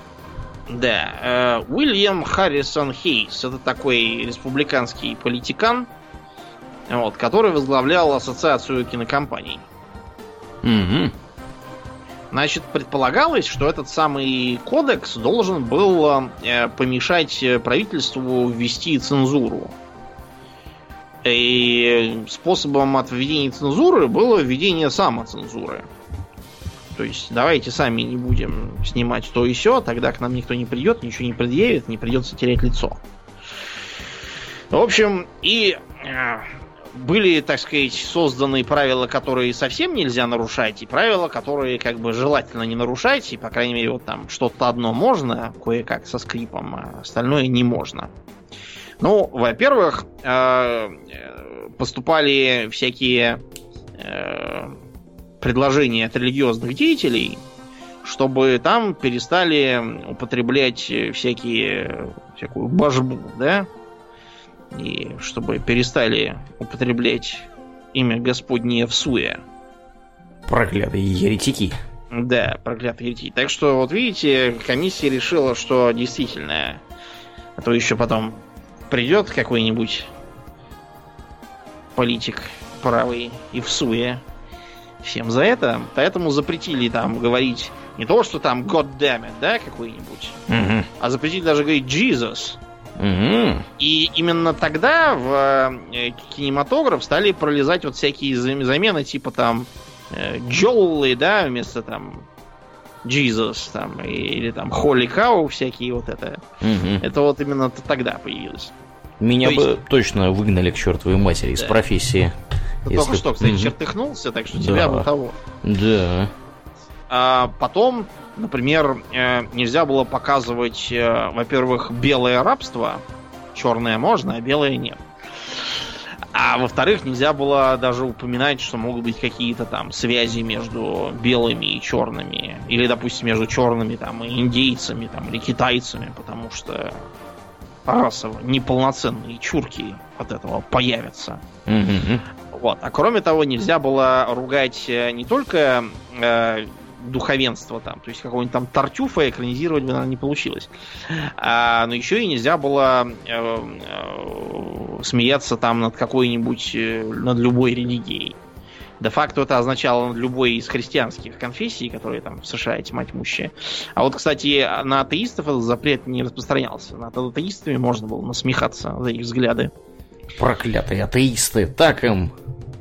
Да, э, Уильям Харрисон Хейс. Это такой республиканский политикан, вот, который возглавлял ассоциацию кинокомпаний. Угу. Значит, предполагалось, что этот самый кодекс должен был э, помешать правительству ввести цензуру. И способом от введения цензуры было введение самоцензуры. То есть давайте сами не будем снимать то и все, тогда к нам никто не придет, ничего не предъявит, не придется терять лицо. В общем, и э, были, так сказать, созданы правила, которые совсем нельзя нарушать, и правила, которые как бы желательно не нарушать, и, по крайней мере, вот там что-то одно можно, кое-как со скрипом, а остальное не можно. Ну, во-первых, э, поступали всякие предложения от религиозных деятелей, чтобы там перестали употреблять всякие всякую божбу, да, и чтобы перестали употреблять имя Господне в суе. Проклятые еретики. Да, проклятые еретики. Так что, вот видите, комиссия решила, что действительно, а то еще потом придет какой-нибудь политик правый и в суе всем за это. Поэтому запретили там говорить не то, что там God damn it, да, какой-нибудь, угу. а запретили даже говорить Jesus. Угу. И именно тогда в э, кинематограф стали пролезать вот всякие замены, типа там э, Джоллы, да, вместо там Jesus, там, или там Холли Кау, всякие вот это. Угу. Это вот именно тогда появилось. Меня То бы есть... точно выгнали к чертовой матери да. из профессии. Ты если... только что, кстати, угу. чертыхнулся, так что да. тебя бы того. Да. А потом Например, э, нельзя было показывать, э, во-первых, белое рабство. Черное можно, а белое нет. А во-вторых, нельзя было даже упоминать, что могут быть какие-то там связи между белыми и черными. Или, допустим, между черными там и индейцами там, или китайцами, потому что расово неполноценные чурки от этого появятся. Mm-hmm. Вот. А кроме того, нельзя было ругать э, не только э, духовенство там. То есть какого-нибудь там Тартюфа экранизировать бы, наверное, не получилось. А, но еще и нельзя было э, э, смеяться там над какой-нибудь, э, над любой религией. Де-факто это означало любой из христианских конфессий, которые там в США тьма тьмущая. А вот, кстати, на атеистов этот запрет не распространялся. Над атеистами можно было насмехаться за их взгляды. Проклятые атеисты, так им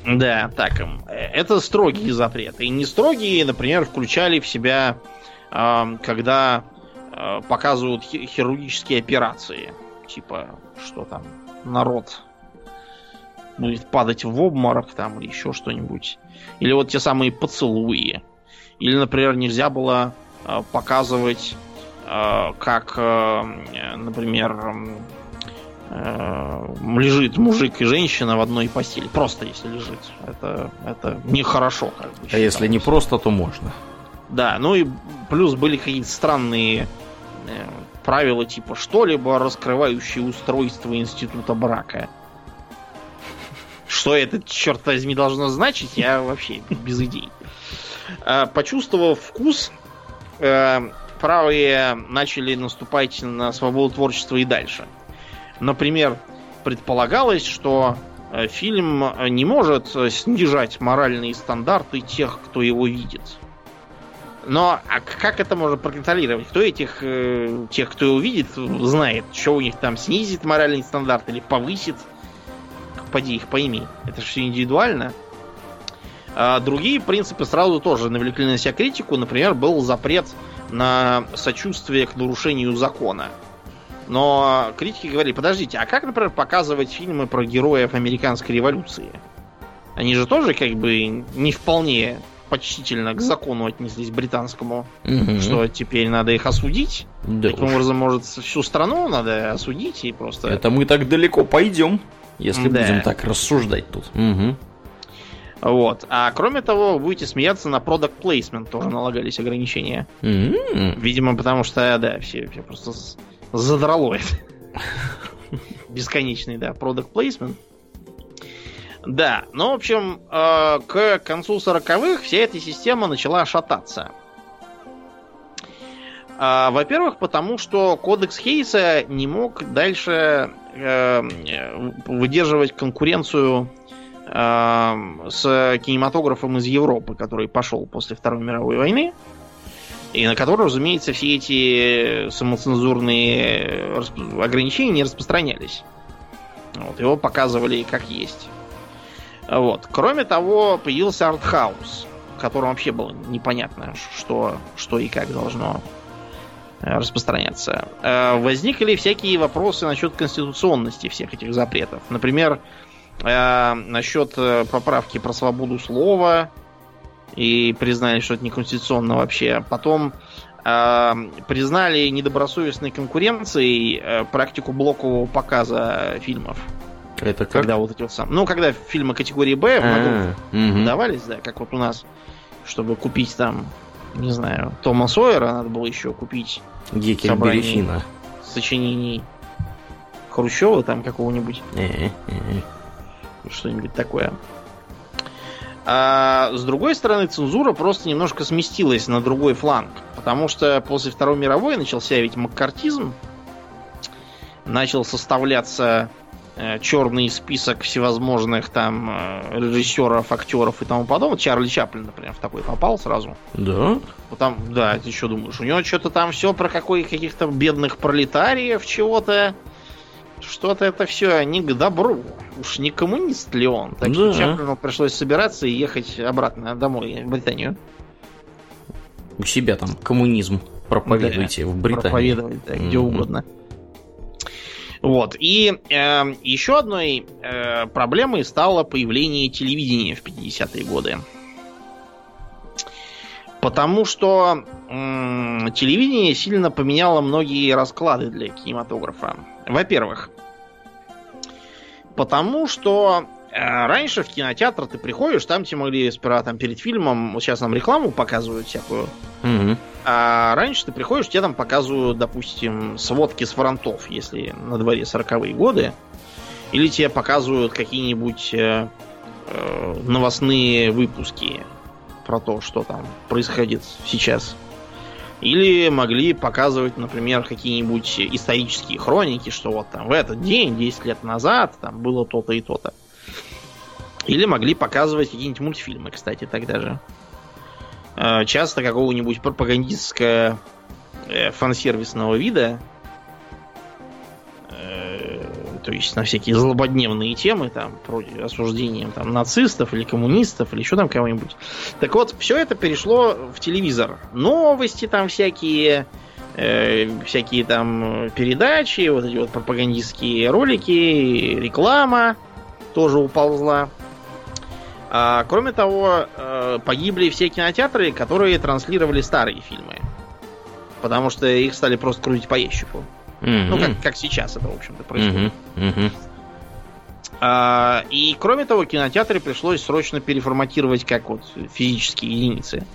да, так. Это строгие запреты. И не строгие, например, включали в себя, когда а, показывают хирургические операции. Типа, что там, народ будет падать в обморок там или еще что-нибудь. Или вот те самые поцелуи. Или, например, нельзя было а, показывать, а, как, например, э, лежит мужик и женщина в одной постели. Просто если лежит. Это, это нехорошо. Как бы, а если не просто, то можно. Да, ну и плюс были какие-то странные э, правила, типа что-либо раскрывающее устройство института брака. Что это, черт возьми, должно значить, я вообще без идей. Э, почувствовав вкус, э, правые начали наступать на свободу творчества и дальше. Например, предполагалось, что э, фильм э, не может э, снижать моральные стандарты тех, кто его видит. Но а как это можно проконтролировать? Кто этих, тех, кто его видит, знает, что у них там снизит моральный стандарт или повысит? Поди их пойми. Это же все индивидуально. А другие принципы сразу тоже навлекли на себя критику. Например, был запрет на сочувствие к нарушению закона. Но критики говорили, подождите, а как, например, показывать фильмы про героев американской революции? они же тоже как бы не вполне почтительно к закону отнеслись британскому, Мгм. что теперь надо их осудить. Да Таким уж. образом, может, всю страну надо осудить и просто... Это мы так далеко пойдем, если Да. будем так рассуждать тут. Мгм. Вот. А кроме того, будете смеяться, на product placement тоже налагались ограничения. М. Видимо, потому что, да, все, все просто задрало это. Бесконечный, да, product placement. Да, ну, в общем, э, к концу 40-х вся эта система начала шататься. А, Во-первых, потому что кодекс Хейса не мог дальше э, выдерживать конкуренцию э, с кинематографом из Европы, который пошел после Второй мировой войны. И на который, разумеется, все эти самоцензурные расп- ограничения не распространялись. Вот, его показывали как есть. Вот. Кроме того, появился артхаус, в котором вообще было непонятно, что, что и как должно э, распространяться. Э, Возникли всякие вопросы насчет конституционности всех этих запретов. Например, э, насчет э, поправки про свободу слова, и признали, что это неконституционно вообще. Потом э, признали недобросовестной конкуренцией э, практику блокового показа фильмов. Это как? Когда вот эти вот сам... Ну, когда фильмы категории Б в А, давались, да, как вот у нас, чтобы купить там, не знаю, Тома Сойера, надо было еще купить. Финна. сочинений Хрущева там какого-нибудь. Э, э. что-нибудь такое. А с другой стороны, цензура просто немножко сместилась на другой фланг. Потому что после Второй мировой начался ведь маккартизм. Начал составляться э, черный список всевозможных там э, режиссеров, актеров и тому подобное. Чарли Чаплин, например, в такой попал сразу. Да? Вот там, да, ты что думаешь? У него что-то там все про какой каких-то бедных пролетариев, чего-то. Что-то это все не к добру. Уж не коммунист ли он? Так что Да. Чаплину пришлось собираться и ехать обратно домой, в Британию. У себя там коммунизм проповедуйте в Британии. Проповедовать, да, где Мгм. угодно. Вот. И э, еще одной э, проблемой стало появление телевидения в 50-е годы. Потому что м, телевидение сильно поменяло многие расклады для кинематографа. Во-первых, потому что э, раньше в кинотеатр ты приходишь, там тебе могли сперва там перед фильмом, вот сейчас нам рекламу показывают всякую, Мгм. а раньше ты приходишь, тебе там показывают, допустим, сводки с фронтов, если на дворе 40-е годы. Или тебе показывают какие-нибудь э, э, новостные выпуски про то, что там происходит сейчас. Или могли показывать, например, какие-нибудь исторические хроники, что вот там в этот день, 10 лет назад, там было то-то и то-то. Или могли показывать какие-нибудь мультфильмы, кстати, тогда же. Э, Часто какого-нибудь пропагандистского э, фан-сервисного вида. То есть на всякие злободневные темы, там, против осуждением там, нацистов или коммунистов, или еще там кого-нибудь. Так вот, все это перешло в телевизор. Новости там всякие, э, всякие там передачи, вот эти вот пропагандистские ролики, реклама тоже уползла. А, кроме того, э, погибли все кинотеатры, которые транслировали старые фильмы. Потому что их стали просто крутить по ящику. Ну, как, как сейчас это, в общем-то, происходит. Мгм. А, и кроме того, кинотеатры пришлось срочно переформатировать как вот физические единицы.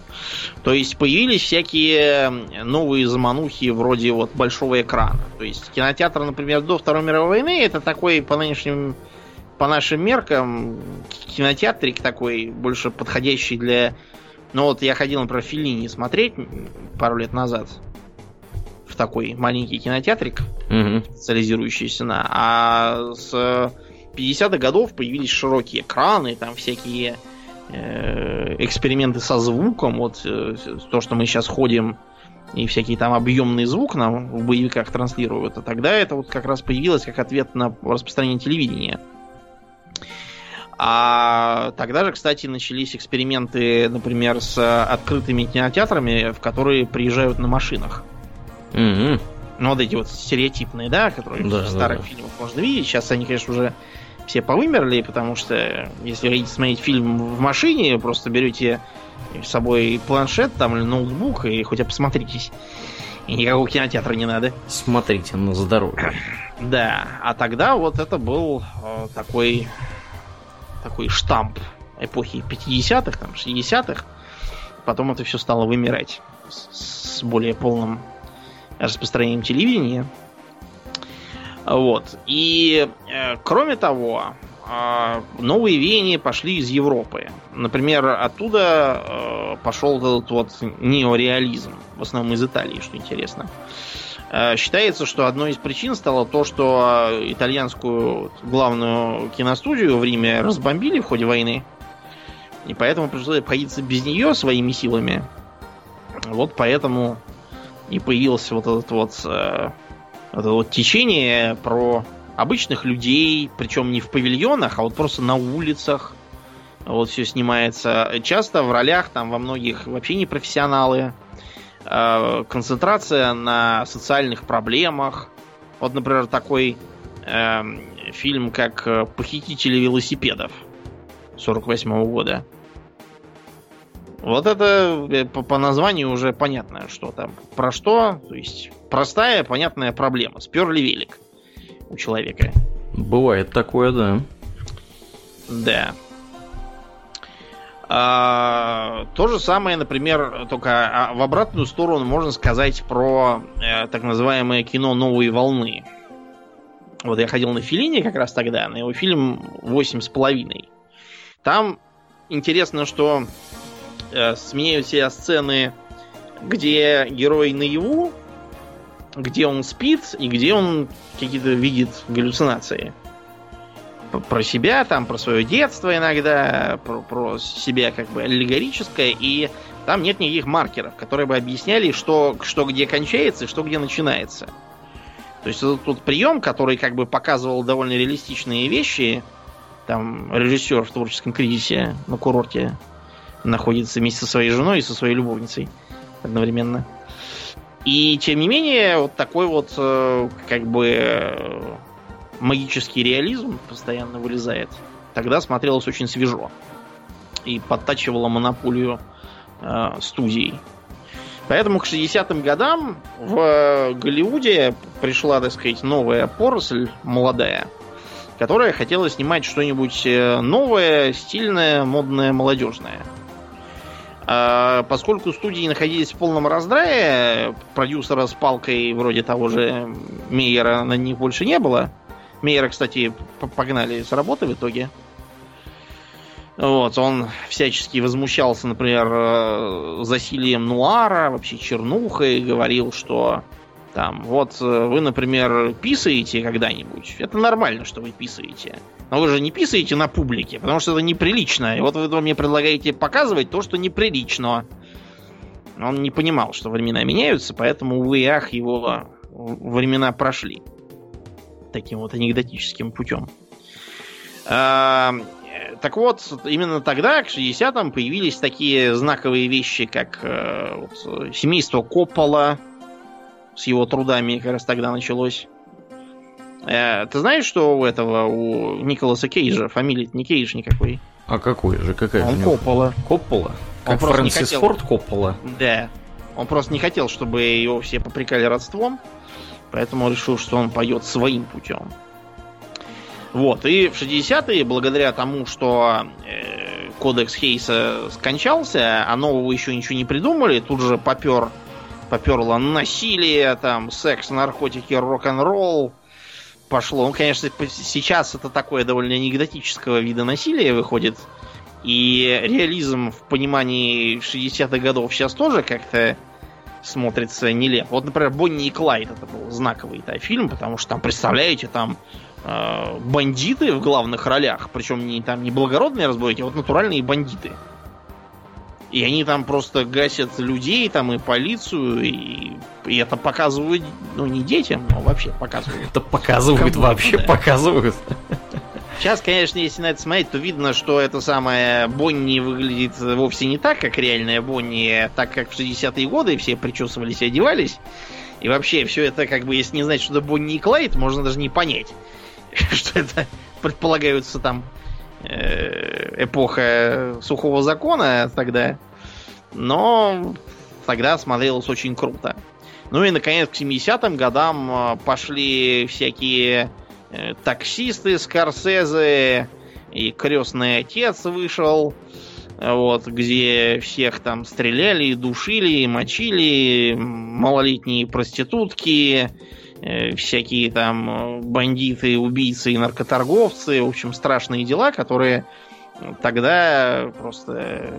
То есть появились всякие новые заманухи вроде вот большого экрана. То есть кинотеатр, например, до Второй мировой войны это такой по нынешним по нашим меркам кинотеатрик такой больше подходящий для ну вот я ходил, например, Филини смотреть пару лет назад такой маленький кинотеатрик Мгм. специализирующиеся на. А с 50-х годов появились широкие экраны, там всякие э, эксперименты со звуком. Вот э, то, что мы сейчас ходим и всякий там объемный звук нам в боевиках транслируют. А тогда это вот как раз появилось как ответ на распространение телевидения. А тогда же, кстати, начались эксперименты, например, с открытыми кинотеатрами, в которые приезжают на машинах. Мгм. Ну, вот эти вот стереотипные, да, которые Да, в старых да. фильмах можно видеть. Сейчас они, конечно, уже все повымерли, потому что если хотите смотреть фильм в машине, просто берете с собой планшет там или ноутбук и хоть посмотритесь. И никакого кинотеатра не надо. Смотрите на здоровье. Да, а тогда вот это был э, такой такой штамп эпохи 50-х, там, 60-х. Потом это все стало вымирать с, с более полным распространением телевидения. Вот. И э, кроме того, э, новые веяния пошли из Европы. Например, оттуда э, пошел этот вот неореализм, в основном из Италии, что интересно. Э, считается, что одной из причин стало то, что итальянскую главную киностудию в Риме разбомбили в ходе войны. И поэтому пришлось обходиться без нее своими силами. Вот поэтому и появился вот этот вот э, это вот течение про обычных людей, причем не в павильонах, а вот просто на улицах. Вот все снимается. Часто в ролях там во многих вообще не профессионалы. Э, концентрация на социальных проблемах. Вот, например, такой э, фильм, как «Похитители велосипедов» 48 -го года. Вот это э, по, по названию уже понятно, что там про что. То есть простая, понятная проблема. Сперли велик у человека. Бывает такое, да. Да. А, то же самое, например, только а, в обратную сторону можно сказать про э, так называемое кино новой волны. Вот я ходил на Филине как раз тогда, на его фильм «Восемь с половиной». Там интересно, что сменяют себя сцены, где герой наяву, где он спит и где он какие-то видит галлюцинации. Про себя, там, про свое детство иногда, про, про себя как бы аллегорическое, и там нет никаких маркеров, которые бы объясняли, что, что где кончается и что где начинается. То есть это тот прием, который как бы показывал довольно реалистичные вещи, там режиссер в творческом кризисе на курорте находится вместе со своей женой и со своей любовницей одновременно. И тем не менее, вот такой вот э, как бы э, магический реализм постоянно вылезает. Тогда смотрелось очень свежо. И подтачивало монополию э, студий. Поэтому к 60-м годам в Голливуде пришла, так сказать, новая поросль, молодая, которая хотела снимать что-нибудь новое, стильное, модное, молодежное. А, поскольку студии находились в полном раздрае, продюсера с палкой вроде того же Мейера на них больше не было. Мейера, кстати, погнали с работы в итоге. Вот, он всячески возмущался, например, э, засилием нуара, вообще чернухой, говорил, что там, вот э, вы, например, писаете когда-нибудь. Это нормально, что вы писаете. Но вы же не писаете на публике, потому что это неприлично. И вот вы мне предлагаете показывать то, что неприлично. Он не понимал, что времена меняются, поэтому, увы и ах, его времена прошли. Таким вот анекдотическим путем. А, так вот, именно тогда, к 60-м, появились такие знаковые вещи, как э, вот, семейство Коппола с его трудами, как раз тогда началось. Э, ты знаешь, что у этого, у Николаса Кейджа фамилия не Кейдж никакой? А какой же? Какая Он Коппола. Коппола? Как Он Фрэнсис хотел... Форд Коппола? Да. Он просто не хотел, чтобы его все попрекали родством, поэтому решил, что он пойдет своим путем. Вот, и в 60-е, благодаря тому, что э, кодекс Хейса скончался, а нового еще ничего не придумали, тут же попер, поперло насилие, там, секс, наркотики, рок-н-ролл, пошло. Он, конечно, сейчас это такое довольно анекдотического вида насилия выходит. И реализм в понимании 60-х годов сейчас тоже как-то смотрится нелепо. Вот, например, Бонни и Клайд это был знаковый да, фильм, потому что там, представляете, там э, бандиты в главных ролях, причем не там не благородные разбойники, а вот натуральные бандиты. И они там просто гасят людей, там и полицию, и, и это показывают, ну, не детям, но вообще показывают. Это показывают, Кому вообще да. показывают. Сейчас, конечно, если на это смотреть, то видно, что это самое Бонни выглядит вовсе не так, как реальная Бонни, а так как в 60-е годы все причесывались и одевались. И вообще, все это, как бы, если не знать, что это Бонни и Клайд, можно даже не понять, что это предполагаются там эпоха сухого закона тогда. Но тогда смотрелось очень круто. Ну и, наконец, к 70-м годам э, пошли всякие э, таксисты, скорсезе, и крестный отец вышел, вот, где всех там стреляли, душили, мочили, малолетние проститутки, э, всякие там бандиты, убийцы и наркоторговцы, в общем, страшные дела, которые тогда просто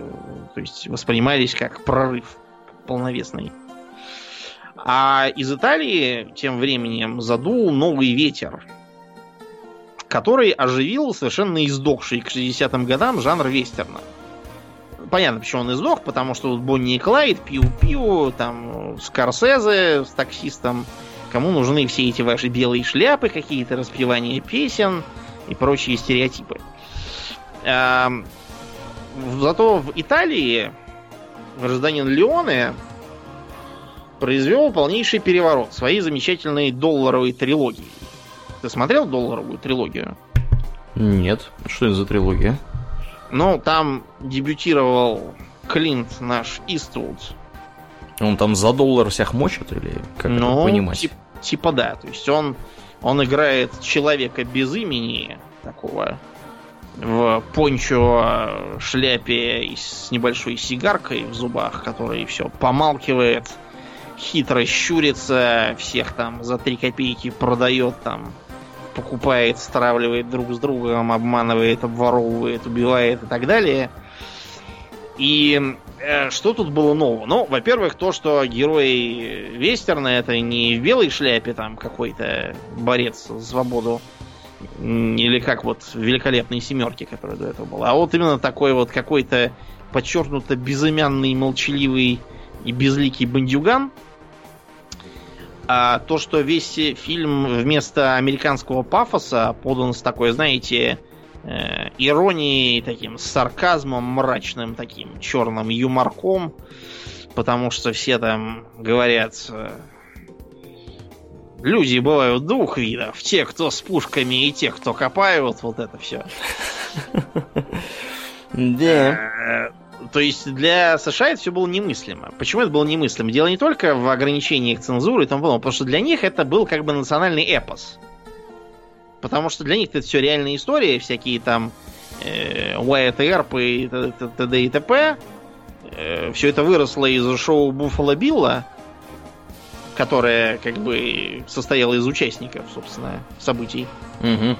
то есть, воспринимались как прорыв полновесный. А из Италии тем временем задул новый ветер, который оживил совершенно издохший к 60-м годам жанр вестерна. Понятно, почему он издох, потому что вот Бонни и Клайд, Пиу-Пиу, там, Скорсезе с таксистом, кому нужны все эти ваши белые шляпы, какие-то распевания песен и прочие стереотипы. Зато в Италии гражданин Леоне произвел полнейший переворот своей замечательной долларовой трилогии. Ты смотрел долларовую трилогию? Нет. Что это за трилогия? Ну, там дебютировал Клинт наш Иствуд. Он там за доллар всех мочит или как ну, это понимать? Тип, типа да. То есть он, он играет человека без имени, такого в пончо шляпе с небольшой сигаркой в зубах, который все помалкивает, хитро щурится, всех там за три копейки продает там покупает, стравливает друг с другом, обманывает, обворовывает, убивает и так далее. И э, что тут было нового? Ну, во-первых, то, что герой вестерна это не в белой шляпе там какой-то борец за свободу, или как вот в великолепной семерке, которая до этого была, а вот именно такой вот какой-то подчеркнуто безымянный, молчаливый и безликий бандюган, а то, что весь фильм вместо американского пафоса подан с такой, знаете, э, иронией, таким сарказмом мрачным, таким черным юморком, потому что все там говорят, э, люди бывают двух видов, те, кто с пушками и те, кто копают, вот это все. Да. Э, то есть для США это все было немыслимо. Почему это было немыслимо? Дело не только в ограничениях цензуры и тому подобное, потому что для них это был как бы национальный эпос. Потому что для них это все реальная история, всякие там э, Wyatt Earp и т.д. и т.п. Э, все это выросло из шоу Буффало Билла, которое как бы состояло из участников, собственно, событий. Угу.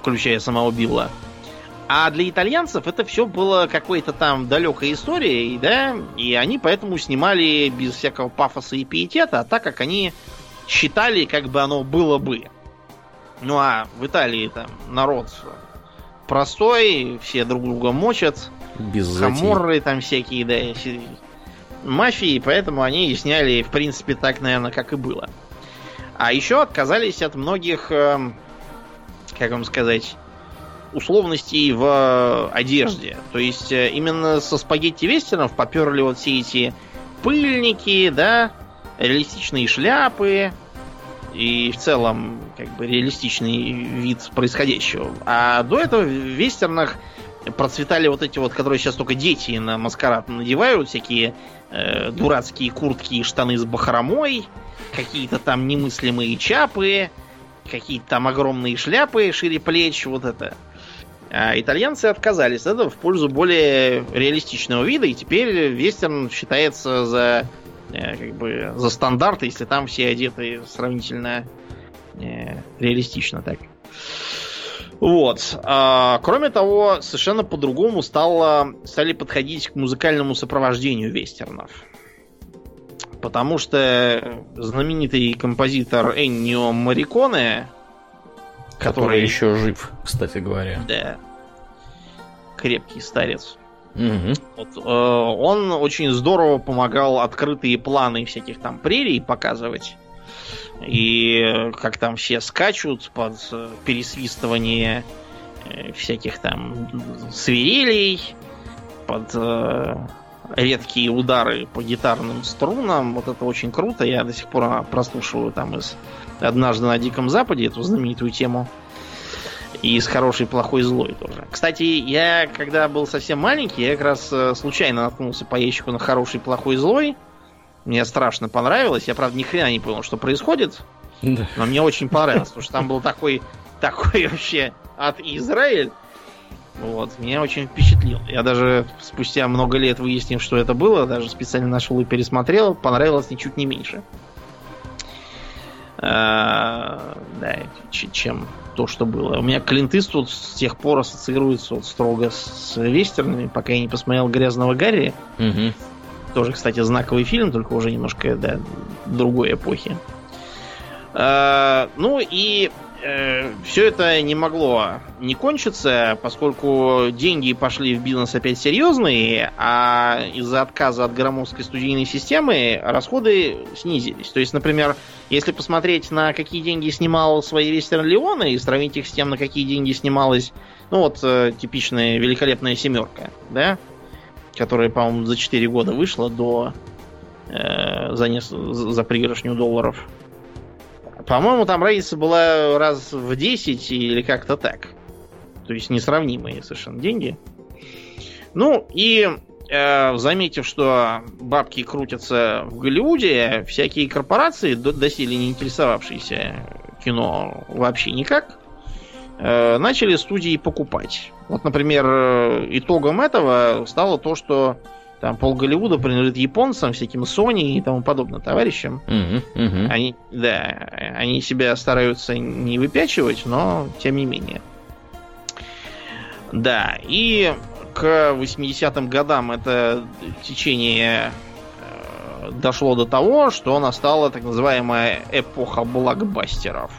Включая самого Билла. А для итальянцев это все было какой-то там далекой историей, да, и они поэтому снимали без всякого пафоса и пиетета, а так как они считали, как бы оно было бы. Ну а в Италии там народ простой, все друг друга мочат, без хаморры там всякие, да, мафии, поэтому они и сняли, в принципе, так, наверное, как и было. А еще отказались от многих, эм, как вам сказать, условностей в э, одежде. То есть э, именно со спагетти вестернов поперли вот все эти пыльники, да, реалистичные шляпы и в целом как бы реалистичный вид происходящего. А до этого в вестернах процветали вот эти вот, которые сейчас только дети на маскарад надевают, всякие э, дурацкие куртки и штаны с бахромой, какие-то там немыслимые чапы, какие-то там огромные шляпы шире плеч, вот это. А итальянцы отказались от этого в пользу более реалистичного вида, и теперь вестерн считается за как бы за стандарт, если там все одеты сравнительно э, реалистично так. Вот. А, кроме того, совершенно по-другому стало, стали подходить к музыкальному сопровождению вестернов. Потому что знаменитый композитор Эннио Мариконе, который, который еще жив, кстати говоря. Да. Крепкий старец. Угу. Вот, э, он очень здорово помогал открытые планы всяких там прерий показывать. И как там все скачут под пересвистывание э, всяких там свирелей, под э, редкие удары по гитарным струнам. Вот это очень круто. Я до сих пор прослушиваю там из «Однажды на Диком Западе» эту знаменитую тему. И с хороший, плохой, злой тоже. Кстати, я когда был совсем маленький, я как раз э, случайно наткнулся по ящику на хороший, плохой, злой. Мне страшно понравилось. Я, правда, ни хрена не понял, что происходит. Да. Но мне очень понравилось, потому что там был такой, такой вообще от Израиль. Вот, меня очень впечатлил. Я даже спустя много лет выяснив, что это было, даже специально нашел и пересмотрел, понравилось ничуть не меньше. А, да, чем то, что было. У меня Клинт Иствуд с тех пор ассоциируется вот строго с вестернами, пока я не посмотрел «Грязного Гарри». Угу. Тоже, кстати, знаковый фильм, только уже немножко, да, другой эпохи. А, ну и э, все это не могло не кончиться, поскольку деньги пошли в бизнес опять серьезные, а из-за отказа от громоздкой студийной системы расходы снизились. То есть, например, если посмотреть на какие деньги снимал свои Вестерн Леоны и сравнить их с тем, на какие деньги снималась, ну вот, э, типичная великолепная семерка, да, которая, по-моему, за 4 года вышла до э, за, нес... за пригоршню долларов по-моему, там разница была раз в 10 или как-то так. То есть несравнимые совершенно деньги. Ну и э, заметив, что бабки крутятся в Голливуде, всякие корпорации, доселе не интересовавшиеся кино вообще никак, э, начали студии покупать. Вот, например, итогом этого стало то, что там пол Голливуда принадлежит японцам, всяким Sony и тому подобное товарищам. Угу, угу. Они, да, они себя стараются не выпячивать, но тем не менее. Да, и к 80-м годам это течение э, дошло до того, что настала так называемая эпоха блокбастеров.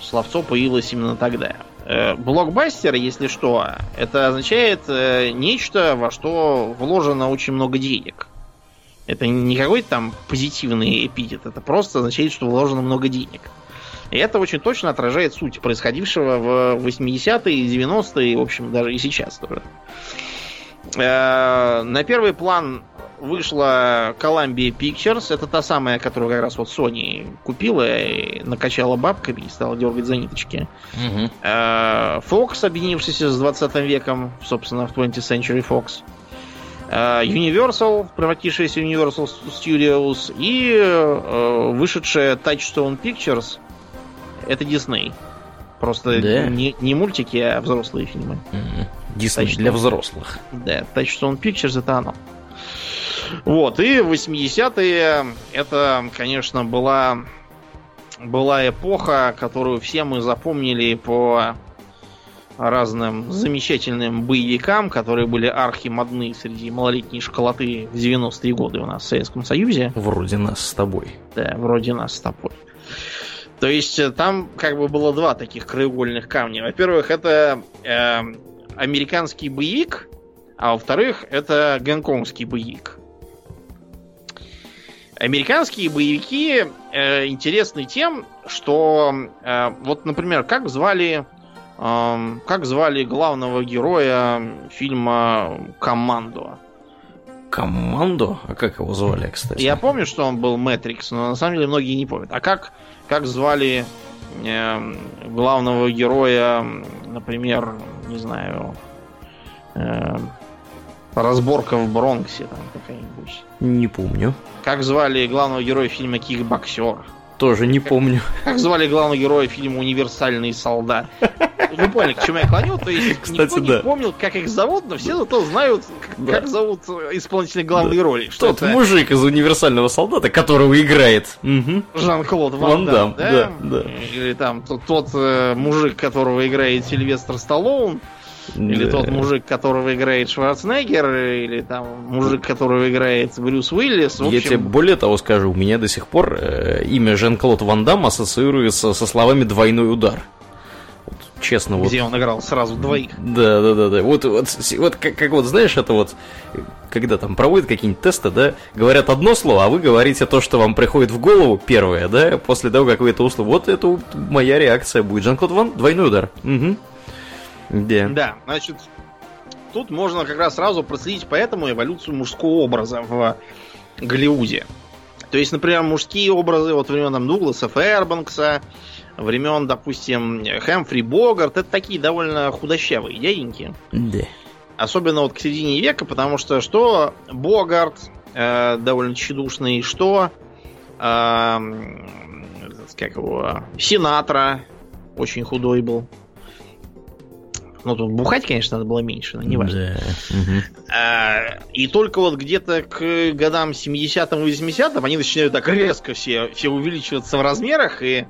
Словцо появилось именно тогда. Э, блокбастер, если что, это означает э, нечто, во что вложено очень много денег. Это не какой-то там позитивный эпитет, это просто означает, что вложено много денег. И это очень точно отражает суть происходившего в 80-е, 90-е, в общем, даже и сейчас тоже. Э, на первый план вышла Columbia Pictures. Это та самая, которую как раз вот Sony купила и накачала бабками и стала дергать за ниточки. Угу. Fox, объединившийся с 20 веком, собственно, в 20th Century Fox. Э, Universal, превратившаяся в Universal Studios. И э, вышедшая Touchstone Pictures. Это Disney. Просто да. не, не мультики, а взрослые фильмы. Дисней для взрослых. Да, Touchstone Pictures это оно. Вот, и 80-е это, конечно, была, была эпоха, которую все мы запомнили по разным замечательным боевикам, которые были архимодны среди малолетней школоты в 90-е годы у нас в Советском Союзе. Вроде нас с тобой. Да, вроде нас с тобой. То есть э, там как бы было два таких краеугольных камня. Во-первых, это э, американский боевик, а во-вторых, это гонконгский боевик. Американские боевики э, интересны тем, что э, вот, например, как звали э, как звали главного героя фильма Командо. Командо? А как его звали, кстати? Я помню, что он был Мэтрикс, но на самом деле многие не помнят. А как как звали э, главного героя, например, не знаю, э, разборка в Бронксе там какая-нибудь? Не помню. Как звали главного героя фильма Кикбоксер? Тоже не помню. Как звали главного героя фильма Универсальный солдат? Вы поняли, к чему я клоню? То есть Кстати, никто да. не помнил, как их зовут, но все зато знают, как, Да. как зовут исполнителя главной роли. Что Тот это мужик из универсального солдата, которого играет. Мгм. Жан-Клод Ван Ван Дам, Дам, да? да, да. Или там тот, тот, э, мужик, которого играет Сильвестр Сталлоун, или Да. тот мужик, которого играет Шварценеггер, или там мужик, которого играет Брюс Уиллис. В Я общем, тебе более того скажу, у меня до сих пор э, имя Жан-Клод Ван Дам ассоциируется со словами «двойной удар». Вот, честно, вот где он играл сразу двоих. Да, да, да, да. Вот, вот, вот как, как вот, знаешь, это вот, когда там проводят какие-нибудь тесты, да, говорят одно слово, а вы говорите то, что вам приходит в голову первое, да, после того, как вы это услышали. Вот это вот моя реакция будет. Жан-Клод Ван, двойной удар. Угу. Да. Да, значит, тут можно как раз сразу проследить поэтому эволюцию мужского образа в Голливуде. То есть, например, мужские образы вот времен там, Дугласа Фэрбанкса, времен, допустим, Хэмфри Богарт. Это такие довольно худощавые дяденьки. Да. Особенно вот к середине века, потому что что Богарт э, довольно тщедушный, что э, как его, Синатра очень худой был. Ну, тут бухать, конечно, надо было меньше, но не важно. Да. А, И только вот где-то к годам 70-м и 80-м они начинают так резко все, все увеличиваться в размерах и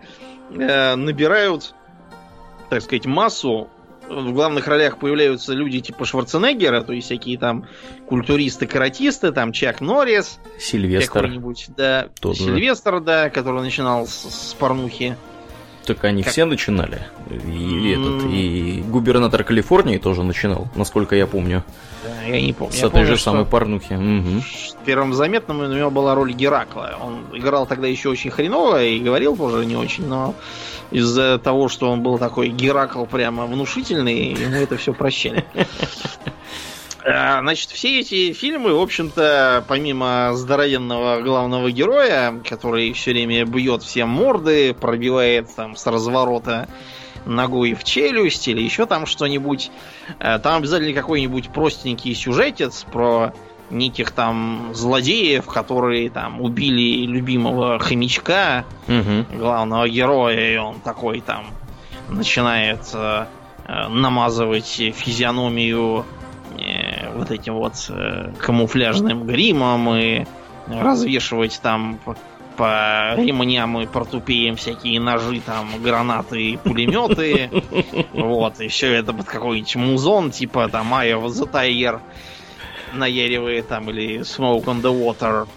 э, набирают, так сказать, массу. В главных ролях появляются люди типа Шварценеггера, то есть всякие там культуристы-каратисты, там Чак Норрис, Сильвестр. какой-нибудь, да, Тот же. Сильвестр, да, который начинал с, с порнухи. Так они Как- все начинали. И, этот, и губернатор Калифорнии тоже начинал, насколько я помню. Да, я не помню. С Я этой помню, же самой порнухи. Мгм. Первым заметным у него была роль Геракла. Он играл тогда еще очень хреново и говорил тоже не очень, но из-за того, что он был такой Геракл прямо внушительный, ему это все прощали. А, Значит, все эти фильмы, в общем-то, помимо здоровенного главного героя, который все время бьет всем морды, пробивает там с разворота ногой в челюсть или еще там что-нибудь, э, там обязательно какой-нибудь простенький сюжетец про неких там злодеев, которые там убили любимого хомячка, Мгм. главного героя, и он такой там начинает э, э, намазывать физиономию э, вот этим вот э, камуфляжным гримом и развешивать там по, ремням и портупеям всякие ножи, там, гранаты и пулеметы. Вот, и все это под какой-нибудь музон, типа там Eye of the Tiger наяривает там, или Smoke on the Water.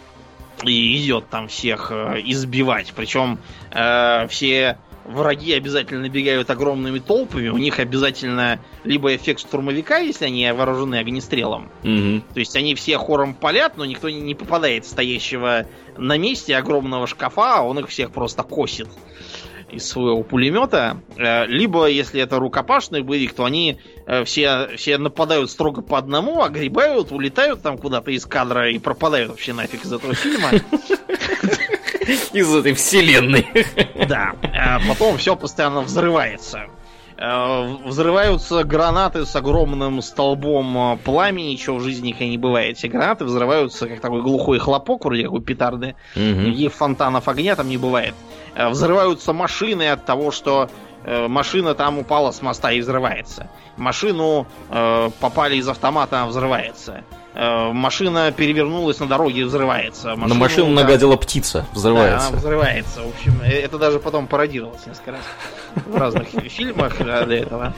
И идет там всех э, избивать. Причем э, все враги обязательно набегают огромными толпами. У них обязательно либо эффект штурмовика, если они вооружены огнестрелом. Мгм. То есть они все хором палят, но никто не не попадает в стоящего на месте огромного шкафа, а он их всех просто косит из своего пулемета. Э, Либо, если это рукопашный боевик, то они э, все, все нападают строго по одному, огребают, улетают там куда-то из кадра и пропадают вообще нафиг из этого фильма. Из этой вселенной. Да. А потом все постоянно взрывается. Э, Взрываются гранаты с огромным столбом э, пламени, чего в жизни никогда не бывает. Все гранаты взрываются как такой глухой хлопок, вроде как у петарды. Мгм. Никаких фонтанов огня там не бывает. Э, Взрываются машины от того, что э, машина там упала с моста и взрывается. Машину э, попали из автомата, она взрывается. Э, машина перевернулась на дороге и взрывается. На машину да, нагадила птица, да, взрывается. она взрывается. В общем, э, это даже потом пародировалось несколько раз в разных фильмах да, для этого.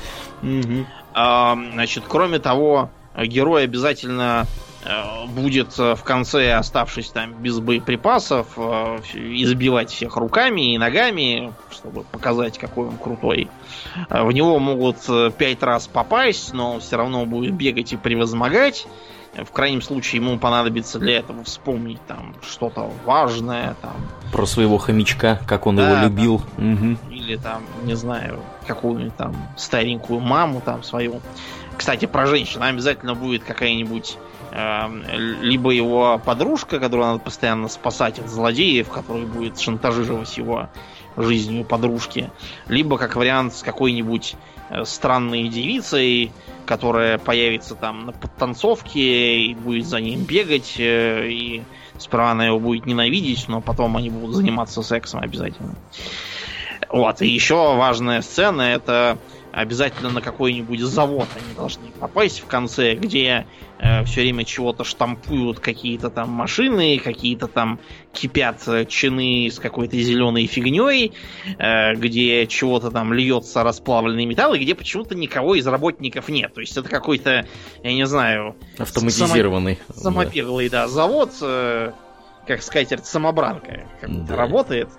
А, Значит, кроме того, герой обязательно э, будет э, в конце, оставшись там без боеприпасов, э, избивать всех руками и ногами, чтобы показать, какой он крутой. Э, В него могут э, пять раз попасть, но он все равно будет бегать и превозмогать. В крайнем случае ему понадобится для этого вспомнить там что-то важное, там, Про своего хомячка, как он Да, его любил. Мгм. или там, не знаю, какую-нибудь там старенькую маму там свою. Кстати, про женщин обязательно будет какая-нибудь эм, либо его подружка, которую надо постоянно спасать от злодеев, который будет шантажировать его жизнью подружки, либо как вариант с какой-нибудь э, странной девицей, которая появится там на подтанцовке и будет за ним бегать, э, и сперва она его будет ненавидеть, но потом они будут заниматься сексом обязательно. Вот, и еще важная сцена это обязательно на какой-нибудь завод они должны попасть в конце, где все время чего-то штампуют какие-то там машины, какие-то там кипят э, чины с какой-то зеленой фигней, э, где чего-то там льется расплавленный металл, и где почему-то никого из работников нет. То есть это какой-то, я не знаю, Автоматизированный. Да. самопеглый, да, завод, э, как скатерть самобранка, как Да. работает.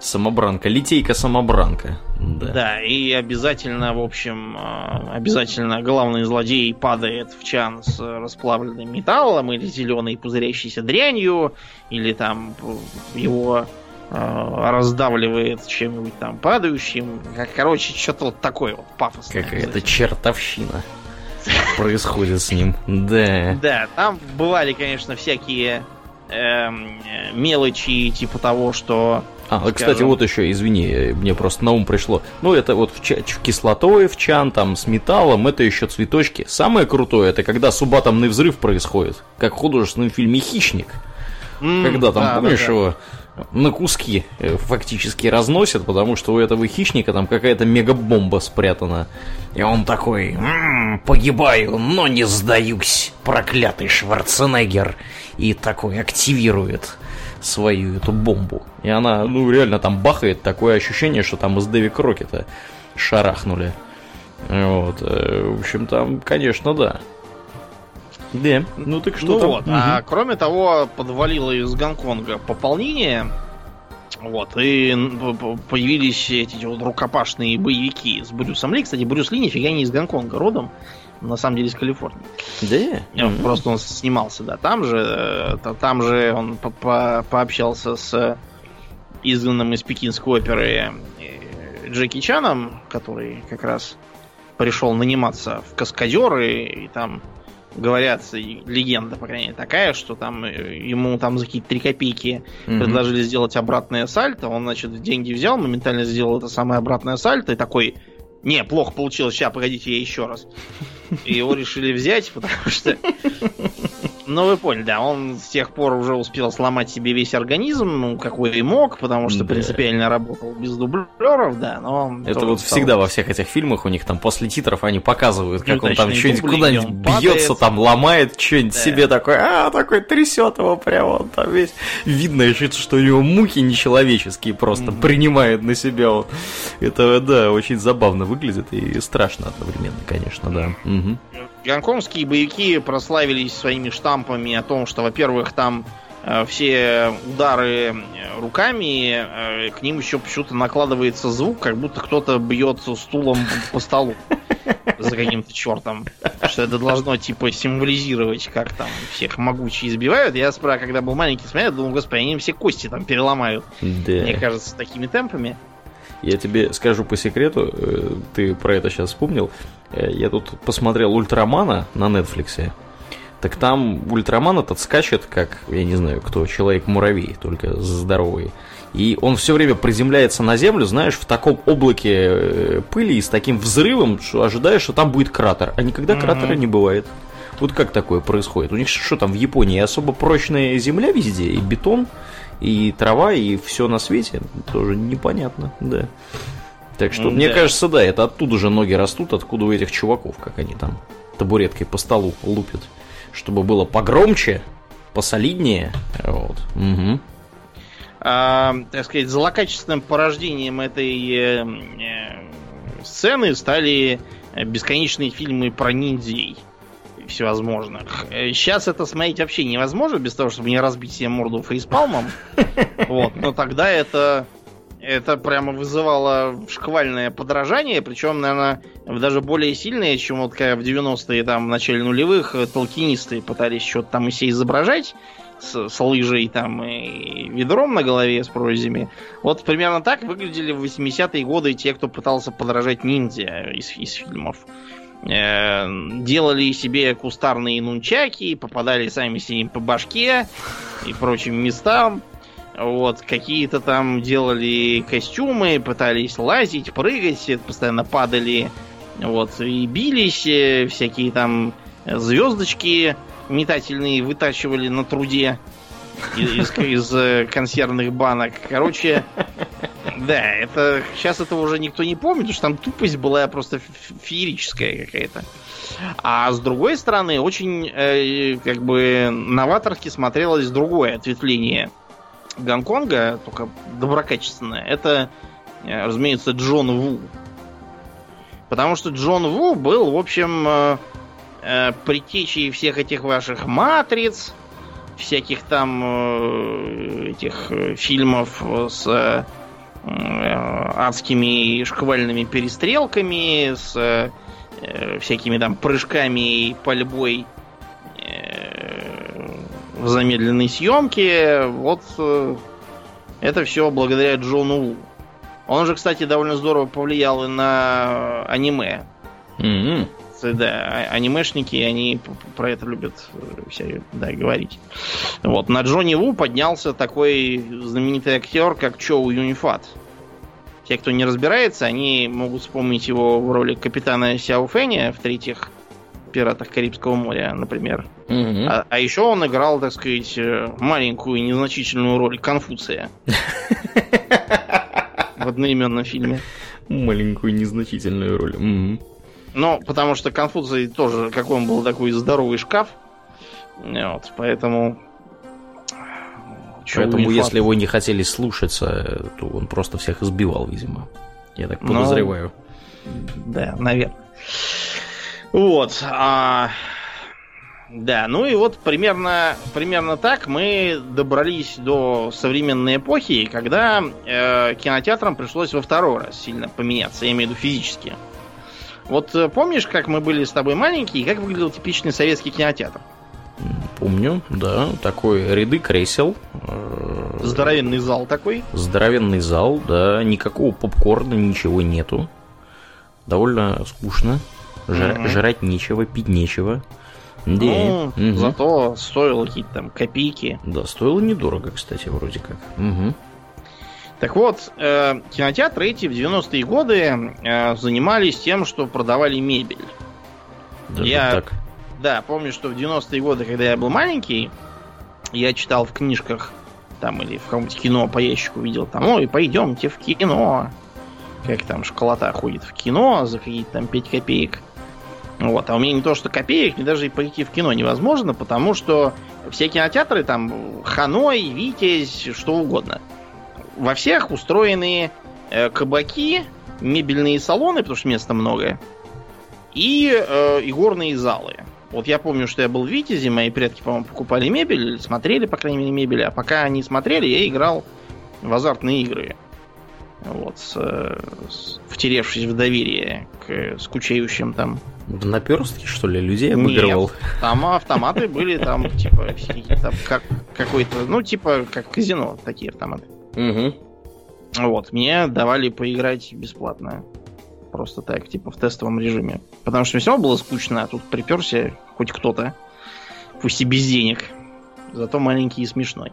Самобранка, литейка-самобранка. Да. Да, и обязательно, в общем, э, обязательно главный злодей падает в чан с расплавленным металлом или зеленой пузырящейся дрянью, или там э, его э, раздавливает чем-нибудь там падающим. Короче, что-то вот такое вот пафосное. Какая-то чертовщина происходит с ним. Да. Да, там бывали, конечно, всякие эм, э, мелочи, типа того, что А, скажем. кстати, вот еще, извини, мне просто на ум пришло. Ну, это вот в, ч- в кислотой, в чан, там, с металлом, это еще цветочки. Самое крутое, это когда субатомный взрыв происходит, как в художественном фильме «Хищник». Mm, когда там, да, помнишь да, да. его, на куски э, фактически разносят, потому что у этого хищника там какая-то мегабомба спрятана. И он такой, м-м, погибаю, но не сдаюсь, проклятый Шварценеггер. И такой активирует свою эту бомбу. И она, ну, реально там бахает, такое ощущение, что там из Дэви Крокета шарахнули. Вот. Э, в общем, там, конечно, да. Да, ну так что ну там? вот, угу. а кроме того, подвалило из Гонконга пополнение, вот, и появились эти вот рукопашные боевики с Брюсом Ли. Кстати, Брюс Ли нифига не из Гонконга родом, на самом деле из Калифорнии. Да? Mm-hmm. Просто он снимался, да. Там же, э, там же он по -по пообщался с изгнанным из пекинской оперы э, Джеки Чаном, который как раз пришел наниматься в каскадеры, и там говорят, легенда, по крайней мере, такая, что там э, ему там за какие-то 3 копейки mm-hmm. предложили сделать обратное сальто. Он, значит, деньги взял, моментально сделал это самое обратное сальто и такой, не, плохо получилось, сейчас, погодите, я еще раз. И его решили взять, потому что ну, вы поняли, да, он с тех пор уже успел сломать себе весь организм, ну, какой и мог, потому что да. принципиально работал без дублеров, да, но... Это вот стал... всегда во всех этих фильмах у них там после титров они показывают, как он там что-нибудь куда-нибудь бьется, там ломает что-нибудь да. себе такой, а, такой трясет его прямо, он там весь... Видно, что у него муки нечеловеческие просто mm-hmm. принимает на себя. Он. Это, да, очень забавно выглядит и страшно одновременно, конечно, да. Угу. Гонконгские боевики прославились своими штампами о том, что, во-первых, там э, все удары э, руками, э, к ним еще почему-то накладывается звук, как будто кто-то бьет стулом по столу за каким-то чертом. Что это должно, типа, символизировать, как там всех могучие избивают. Я справа, когда был маленький, смотрел, думал, господи, они все кости там переломают. Да. Мне кажется, такими темпами. Я тебе скажу по секрету, ты про это сейчас вспомнил. Э, я тут посмотрел Ультрамана на Netflix. Так там Ультраман этот скачет, как, я не знаю, кто, Человек-муравей, только здоровый. И он все время приземляется на землю, знаешь, в таком облаке э, пыли и с таким взрывом, что ожидаешь, что там будет кратер. А никогда mm-hmm. кратера не бывает. Вот как такое происходит? У них что там в Японии особо прочная земля везде и бетон и трава, и все на свете, тоже непонятно, да. Так что, mm, мне да. кажется, да, это оттуда же ноги растут, откуда у этих чуваков, как они там табуреткой по столу лупят. Чтобы было погромче, посолиднее. Вот. Угу. А, так сказать, злокачественным порождением этой э, э, сцены стали бесконечные фильмы про ниндзей всевозможных. Сейчас это смотреть вообще невозможно, без того, чтобы не разбить себе морду фейспалмом. Вот, но тогда это это прямо вызывало шквальное подражание, причем, наверное, даже более сильное, чем вот как в 90-е, там, в начале нулевых, толкинисты пытались что-то там и себе изображать с, с лыжей там и ведром на голове с прорезями. Вот примерно так выглядели в 80-е годы те, кто пытался подражать ниндзя из, из фильмов. Э, делали себе кустарные нунчаки, попадали сами себе по башке и прочим местам. Вот, какие-то там делали костюмы, пытались лазить, прыгать, постоянно падали, вот, и бились, э, всякие там звездочки метательные вытачивали на труде из, из э, консервных банок. Короче, да, это сейчас этого уже никто не помнит, потому что там тупость была просто феерическая какая-то. А с другой стороны, очень э, как бы новаторски смотрелось другое ответвление Гонконга, только доброкачественное. Это, э, разумеется, Джон Ву. Потому что Джон Ву был, в общем, э, э, предтечей всех этих ваших матриц, всяких там этих фильмов с адскими шквальными перестрелками, с всякими там прыжками и пальбой в замедленной съемке. Вот э, это все благодаря Джону Ву. Он же, кстати, довольно здорово повлиял и на аниме. Mm-hmm. да, а- анимешники, они про это любят все да, говорить. Вот, на Джонни Ву поднялся такой знаменитый актер, как Чоу Юнифат. Те, кто не разбирается, они могут вспомнить его в роли капитана Сяо Фэня в третьих пиратах Карибского моря, например. Мгм. А, а еще он играл, так сказать, э, маленькую незначительную роль Конфуция. В одноименном фильме. Маленькую незначительную роль. Ну, потому что Конфуций тоже, какой он был такой здоровый шкаф. Вот, поэтому... Поэтому, если его не хотели слушаться, то он просто всех избивал, видимо. Я так Ну, подозреваю. Да, наверное. Вот. а, Да, ну и вот примерно, примерно так мы добрались до современной эпохи, когда э, кинотеатрам пришлось во второй раз сильно поменяться, я имею в виду физически. Вот э, помнишь, как мы были с тобой маленькие, и как выглядел типичный советский кинотеатр? Помню, да. Такой ряды кресел. э, Здоровенный зал такой. Здоровенный зал, да. Никакого попкорна, ничего нету. Довольно скучно. Жра- Мгм. Жрать нечего, пить нечего. Да. Ну, Мгм. зато стоило какие-то там копейки. Да, стоило недорого, кстати, вроде как. Мгм. Так вот, э, кинотеатры эти в 90-е годы э, занимались тем, что продавали мебель. Даже Я- так. Да, помню, что в 90-е годы, когда я был маленький, я читал в книжках там или в каком-нибудь кино по ящику видел там, ой, пойдемте в кино. Как там школота ходит в кино за какие-то там 5 копеек. Вот, а у меня не то, что копеек, мне даже и пойти в кино невозможно, потому что все кинотеатры там Ханой, Витязь, что угодно. Во всех устроены э, кабаки, мебельные салоны, потому что места много, и э, игорные залы. Вот я помню, что я был в Витязе, мои предки, по-моему, покупали мебель, смотрели, по крайней мере, мебель, а пока они смотрели, я играл в азартные игры. Вот, с, э, с- втеревшись в доверие к скучающим там. Наперстки, что ли, людей обыгрывал? Там автоматы были, там, типа, там, как какой-то, ну, типа, как казино, такие автоматы. Мгм. Вот, мне давали поиграть бесплатно. Просто так, типа в тестовом режиме. Потому что все равно было скучно, а тут приперся хоть кто-то. Пусть и без денег. Зато маленький и смешной.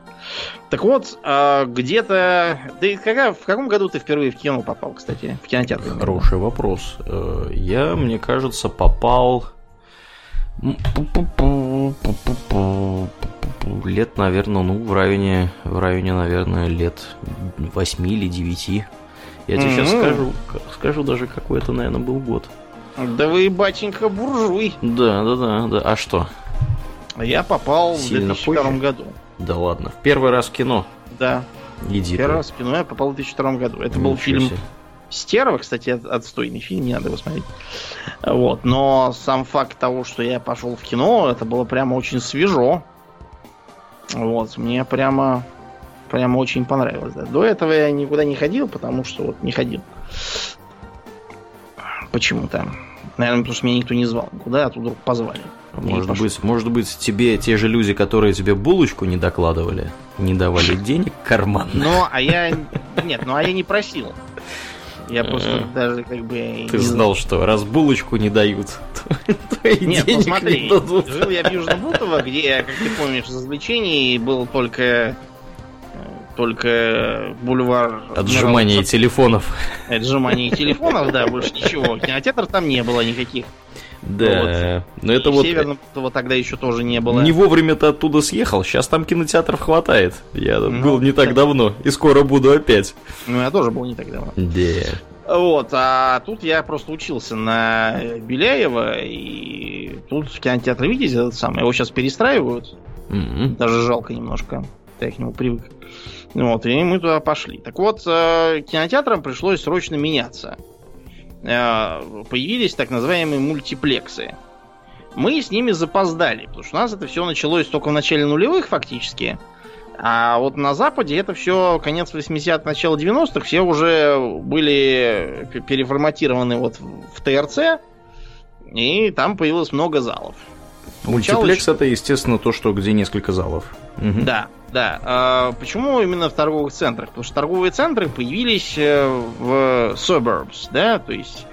Так вот, а, где-то... Ты когда, в каком году ты впервые в кино попал, кстати? В кинотеатр? Хороший вопрос. Э, Я, мне кажется, попал... Лет, наверное, ну, в районе, в районе, наверное, лет 8 или 9. Я тебе сейчас скажу, скажу даже, какой это, наверное, был год. Да вы, батенька, буржуй. Да, да, да, да. А что? Я попал Сильно в 2002 позже? году. Да ладно. В первый раз в кино. Да, Иди. первый ты. раз в кино я попал в 2002 году. Это был Ничего фильм себе. Стерва, кстати, от- отстойный фильм, не надо его смотреть. Вот. Но сам факт того, что я пошел в кино, это было прямо очень свежо. Вот. Мне прямо прямо очень понравилось. да. До этого я никуда не ходил, потому что вот не ходил. Почему-то. Наверное, потому что меня никто не звал никуда, а тут вдруг позвали. И Может пошел. быть, может быть, тебе те же люди, которые тебе булочку не докладывали, не давали денег карман. Ну, а я... Нет, ну а я не просил. Я просто даже как бы... Э. Ты знал, что раз булочку не дают, то, и Нет, ну денег смотри, не дадут. жил я в Южно-Бутово, где, как ты помнишь, развлечений был только э, только бульвар Отжимание Адмирала- телефонов. отжимание телефонов, да, больше ничего. Кинотеатр там не было никаких. Да, но это И вот Северного Бутова тогда еще тоже не было. не вовремя ты оттуда съехал. Сейчас там кинотеатров хватает. Я Ну, был не так кстати. давно и скоро буду опять. Ну, я тоже был не так давно. Да. Вот, а тут я просто учился на Беляева, и тут в кинотеатре, видите, этот самый, его сейчас перестраивают. М. Даже жалко немножко. Я к нему привык. Вот, и мы туда пошли. Так вот, э, кинотеатрам пришлось срочно меняться. Э, Появились так называемые мультиплексы. Мы с ними запоздали, потому что у нас это все началось только в начале нулевых фактически. А вот на Западе это все конец 80-х, начало 90-х, все уже были переформатированы вот в ТРЦ, и там появилось много залов. Мультиплекс это, естественно, то, что где несколько залов. Мгм. Да, да. А почему именно в торговых центрах? Потому что торговые центры появились э, в suburbs, да, то есть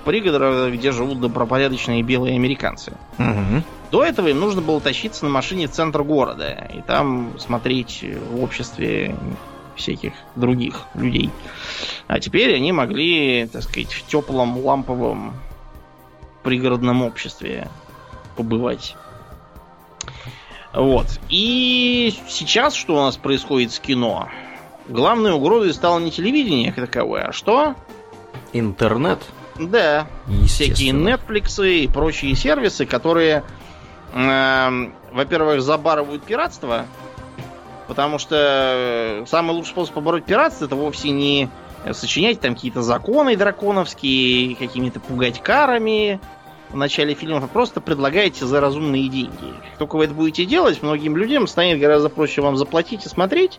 в пригородах, где живут добропорядочные белые американцы. Угу. До этого им нужно было тащиться на машине в центр города и там смотреть в обществе всяких других людей. А теперь они могли, так сказать, в теплом ламповом пригородном обществе побывать. Вот. И сейчас что у нас происходит с кино? Главной угрозой стало не телевидение как таковое, а что? Интернет. Да. Всякие Netflix и прочие сервисы, которые, э, во-первых, забарывают пиратство, потому что самый лучший способ побороть пиратство это вовсе не сочинять там какие-то законы драконовские, какими-то пугать карами, в начале фильма, вы просто предлагаете за разумные деньги. Как только вы это будете делать, многим людям станет гораздо проще вам заплатить и смотреть,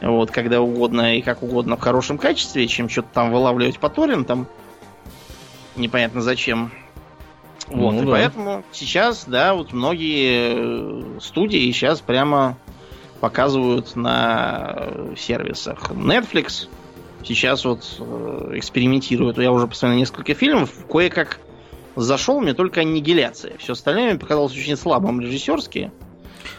вот, когда угодно и как угодно в хорошем качестве, чем что-то там вылавливать по торрентам. Непонятно зачем. Вот, ну, и да. поэтому сейчас, да, вот многие э, студии сейчас прямо показывают на сервисах. Netflix сейчас вот э, экспериментирует. Я уже посмотрел несколько фильмов. Кое-как зашел мне только аннигиляция. Все остальное мне показалось очень слабым режиссерски.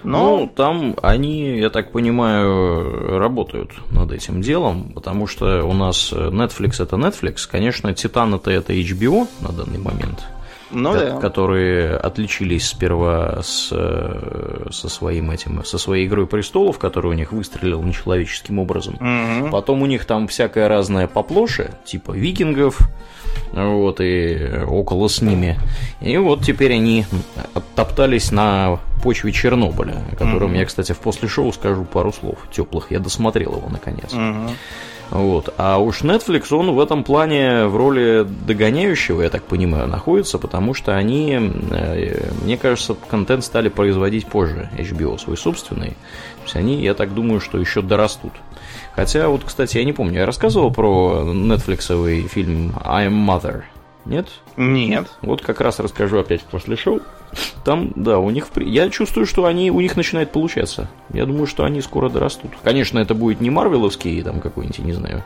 Но... Ну, там они, я так понимаю, работают над этим делом, потому что у нас Netflix это Netflix, конечно, Титан это это HBO на данный момент. Ну, ко- да. которые отличились сперва с, со своим этим, со своей игрой престолов, которая у них выстрелила нечеловеческим образом. Угу. Потом у них там всякая разная поплоше, типа викингов, вот, и около с ними. И вот теперь они оттоптались на почве Чернобыля, о котором mm-hmm. я, кстати, в после шоу скажу пару слов теплых. Я досмотрел его наконец. Mm-hmm. Вот. А уж Netflix, он в этом плане в роли догоняющего, я так понимаю, находится, потому что они, э, мне кажется, контент стали производить позже, HBO свой собственный. То есть они, я так думаю, что еще дорастут. Хотя, вот, кстати, я не помню, я рассказывал про нетфликсовый фильм I'm Mother. Нет? Нет. Вот как раз расскажу опять после шоу. Там, да, у них... Я чувствую, что они, у них начинает получаться. Я думаю, что они скоро дорастут. Конечно, это будет не марвеловский, там какой-нибудь, не знаю,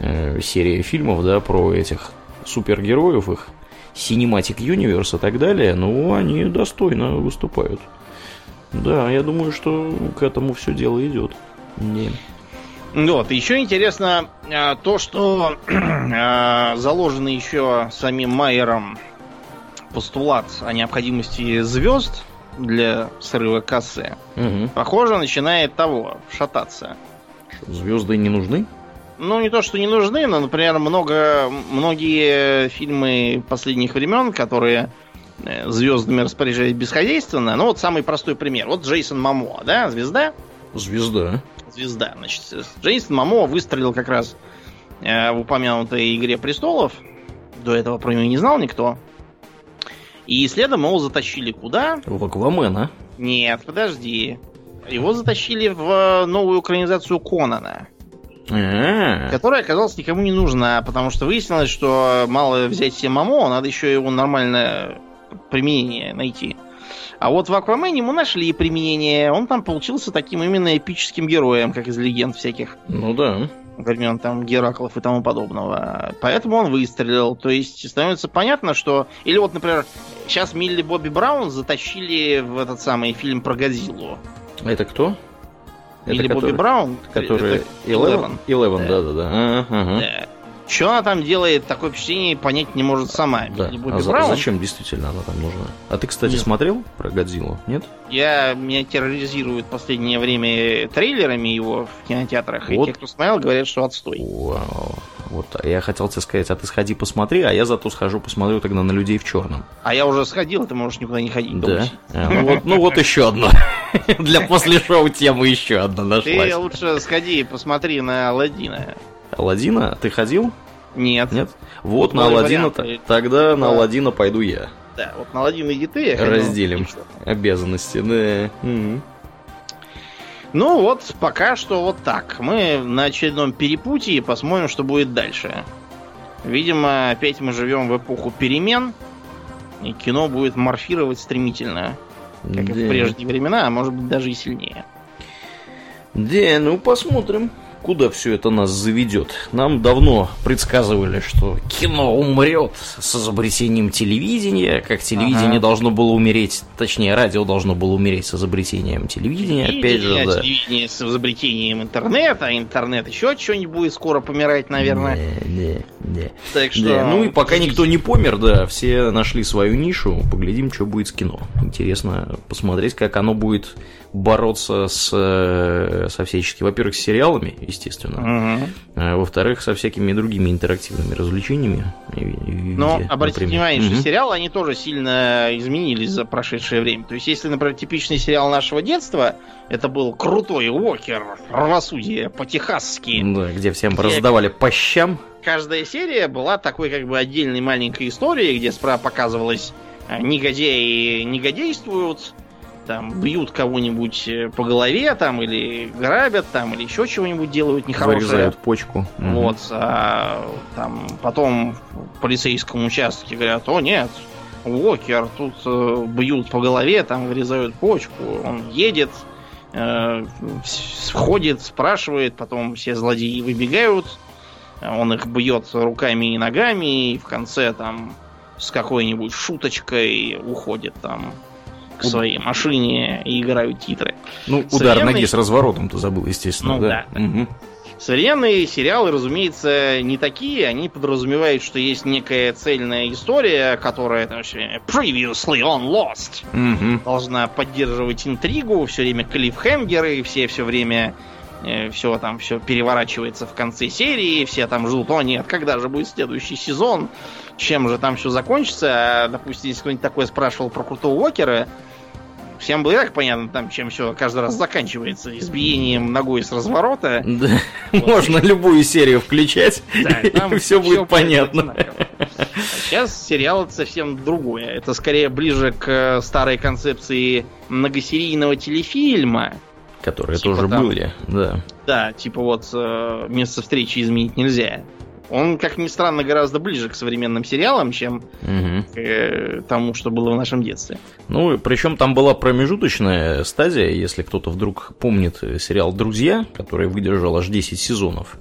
э, серия фильмов, да, про этих супергероев, их Cinematic Universe и так далее, но они достойно выступают. Да, я думаю, что к этому все дело идет. Не. Вот, еще интересно а, то, что а, заложено еще самим Майером постулат о необходимости звезд для срыва кассы, угу. похоже, начинает того, шататься. Что, звезды не нужны? Ну, не то, что не нужны, но, например, много, многие фильмы последних времен, которые э, звездами распоряжались бесхозяйственно. Ну, вот самый простой пример. Вот Джейсон Мамо, да, звезда? Звезда звезда. Значит, Джейсон Мамо выстрелил как раз э, в упомянутой Игре Престолов. До этого про него не знал никто. И следом его затащили куда? В Аквамена. Нет, подожди. Его затащили в новую экранизацию Конана. А-а-а. Которая оказалась никому не нужна, потому что выяснилось, что мало взять себе Мамо, надо еще его нормальное применение найти. А вот в Аквамене ему нашли применение. Он там получился таким именно эпическим героем, как из легенд всяких. Ну да. Времен там Гераклов и тому подобного. Поэтому он выстрелил. То есть становится понятно, что... Или вот, например, сейчас Милли Бобби Браун затащили в этот самый фильм про Годзиллу. Это кто? Милли это Бобби который, Браун? Который... Eleven? Eleven, да-да-да. Ага. Да. Что она там делает, такое впечатление понять не может сама. Да. А за, зачем действительно она там нужна? А ты, кстати, нет. смотрел про Годзиллу, нет? Я, меня терроризируют в последнее время трейлерами его в кинотеатрах. Вот. И те, кто смотрел, говорят, что отстой. Вау. Вот, а я хотел тебе сказать, а ты сходи посмотри, а я зато схожу посмотрю тогда на людей в черном. А я уже сходил, ты можешь никуда не ходить. Да. А, ну, вот, ну вот еще одно. Для после шоу темы еще одна нашлась. Ты лучше сходи и посмотри на Алладина. Алладина? Ты ходил? Нет. Нет? Вот, на Алладина, тогда да. на Алладина пойду я. Да, вот на Алладина иди ты. Разделим обязанности, да. Ну вот, пока что вот так. Мы на очередном перепутье посмотрим, что будет дальше. Видимо, опять мы живем в эпоху перемен, и кино будет морфировать стремительно, как да. и в прежние времена, а может быть даже и сильнее. Да, ну посмотрим куда все это нас заведет? Нам давно предсказывали, что кино умрет с изобретением телевидения, как телевидение ага. должно было умереть, точнее, радио должно было умереть с изобретением телевидения, опять же, да. Телевидение с изобретением интернета, а интернет еще что-нибудь будет скоро помирать, наверное. Не, не, не. Так что... Не, ну и пока никто не помер, да, все нашли свою нишу, поглядим, что будет с кино. Интересно посмотреть, как оно будет бороться с, э, со всячески, во-первых, с сериалами, естественно, угу. а, во-вторых, со всякими другими интерактивными развлечениями. Но обратите например. внимание, угу. что сериалы, они тоже сильно изменились за прошедшее время. То есть, если, например, типичный сериал нашего детства, это был крутой Уокер, правосудие по-техасски. Да, где всем где раздавали по щам. Каждая серия была такой как бы отдельной маленькой историей, где справа показывалось негодяи негодействуют, там бьют кого-нибудь э, по голове, там, или грабят, там, или еще чего-нибудь делают нехорошее. Вырезают почку. Вот, а там потом в полицейском участке говорят, о нет, Уокер, тут э, бьют по голове, там вырезают почку, он едет, э, входит, спрашивает, потом все злодеи выбегают, он их бьет руками и ногами, и в конце там с какой-нибудь шуточкой уходит там к своей машине и играют титры. Ну, удар Современный... ноги с разворотом ты забыл, естественно. Ну да. да. Угу. Современные сериалы, разумеется, не такие. Они подразумевают, что есть некая цельная история, которая там, previously on Lost угу. должна поддерживать интригу, все время клиффхенгеры, все все время э, все там все переворачивается в конце серии, все там ждут, о нет, когда же будет следующий сезон, чем же там все закончится. А, допустим, если кто-нибудь такое спрашивал про крутого Уокера, Всем было так понятно, там, чем все каждый раз заканчивается. Избиением ногой с разворота. Да. Вот. Можно любую серию включать, да, и все будет понятно. сейчас сериал это совсем другое. Это скорее ближе к старой концепции многосерийного телефильма. Которые типа тоже там, были, да. Да, типа вот э, место встречи изменить нельзя. Он, как ни странно, гораздо ближе к современным сериалам, чем угу. к э, тому, что было в нашем детстве. Ну, причем там была промежуточная стадия, если кто-то вдруг помнит сериал «Друзья», который выдержал аж 10 сезонов.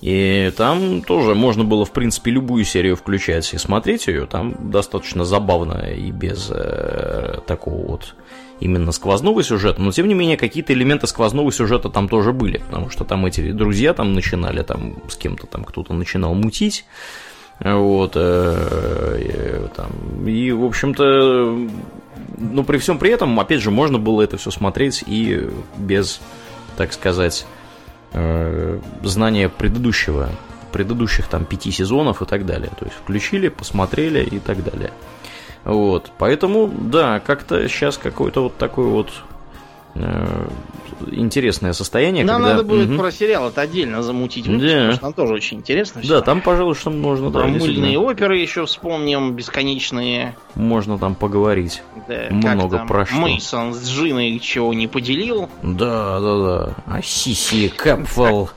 И там тоже можно было, в принципе, любую серию включать и смотреть ее. Там достаточно забавно и без э, такого вот именно сквозного сюжета, но тем не менее какие-то элементы сквозного сюжета там тоже были, потому что там эти друзья там начинали там с кем-то там кто-то начинал мутить, вот, э, э, там, и, в общем-то, ну, при всем при этом, опять же, можно было это все смотреть и без, так сказать, э, знания предыдущего, предыдущих там пяти сезонов и так далее. То есть включили, посмотрели и так далее. Вот, поэтому, да, как-то сейчас какой-то вот такой вот э, интересное состояние. Нам когда... надо будет угу. про сериал это отдельно замутить выпуск, да. потому что там тоже очень интересно. Все. Да, там, пожалуй, что можно. Про да, мыльные оперы еще вспомним, бесконечные. Можно там поговорить. Да, Много там про что. Мейсон с Джиной чего не поделил. Да, да, да. А Сиси Кэпфелл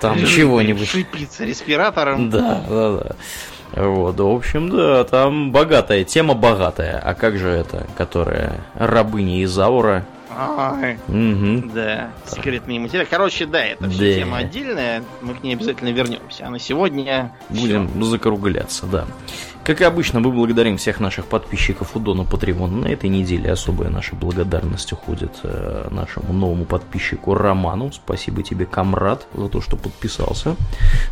там чего-нибудь. Шипится респиратором. Да, да, да. Вот, в общем, да, там богатая, тема богатая. А как же это, которая рабыня Изаура? Ай, угу. Да, секретные материалы. Короче, да, это все да. тема отдельная. Мы к ней обязательно вернемся. А на сегодня. Будем все. закругляться, да. Как и обычно, мы благодарим всех наших подписчиков у Дона Патреона. На этой неделе особая наша благодарность уходит э, нашему новому подписчику Роману. Спасибо тебе, комрад, за то, что подписался.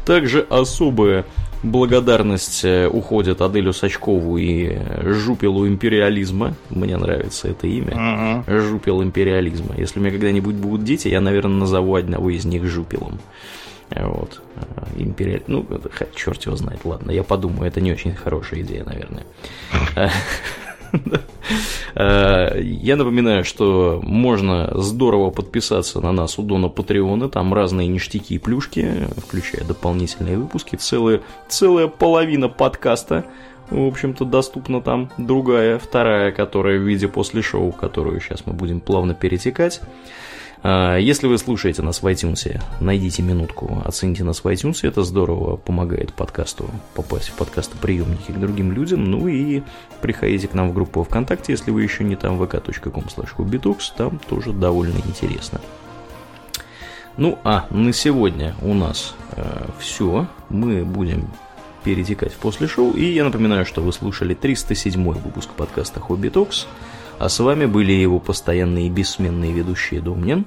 Также особая благодарность э, уходит Аделю Сачкову и Жупелу империализма. Мне нравится это имя. Uh-huh. Жупел империализма. Если у меня когда-нибудь будут дети, я, наверное, назову одного из них Жупелом. Вот. Империаль... Ну, черт его знает, ладно, я подумаю, это не очень хорошая идея, наверное. Я напоминаю, что можно здорово подписаться на нас у Дона Патреона, там разные ништяки и плюшки, включая дополнительные выпуски, целая, целая половина подкаста, в общем-то, доступна там другая, вторая, которая в виде после шоу, которую сейчас мы будем плавно перетекать. А, если вы слушаете нас в iTunes, найдите минутку, оцените нас в iTunes, это здорово помогает подкасту попасть в подкастоприемники к другим людям. Ну и приходите к нам в группу ВКонтакте, если вы еще не там, vk.com slash там тоже довольно интересно. Ну, а на сегодня у нас э, все. Мы будем перетекать в после шоу. И я напоминаю, что вы слушали 307 выпуск подкаста Хобби Токс. А с вами были его постоянные бессменные ведущие Домнин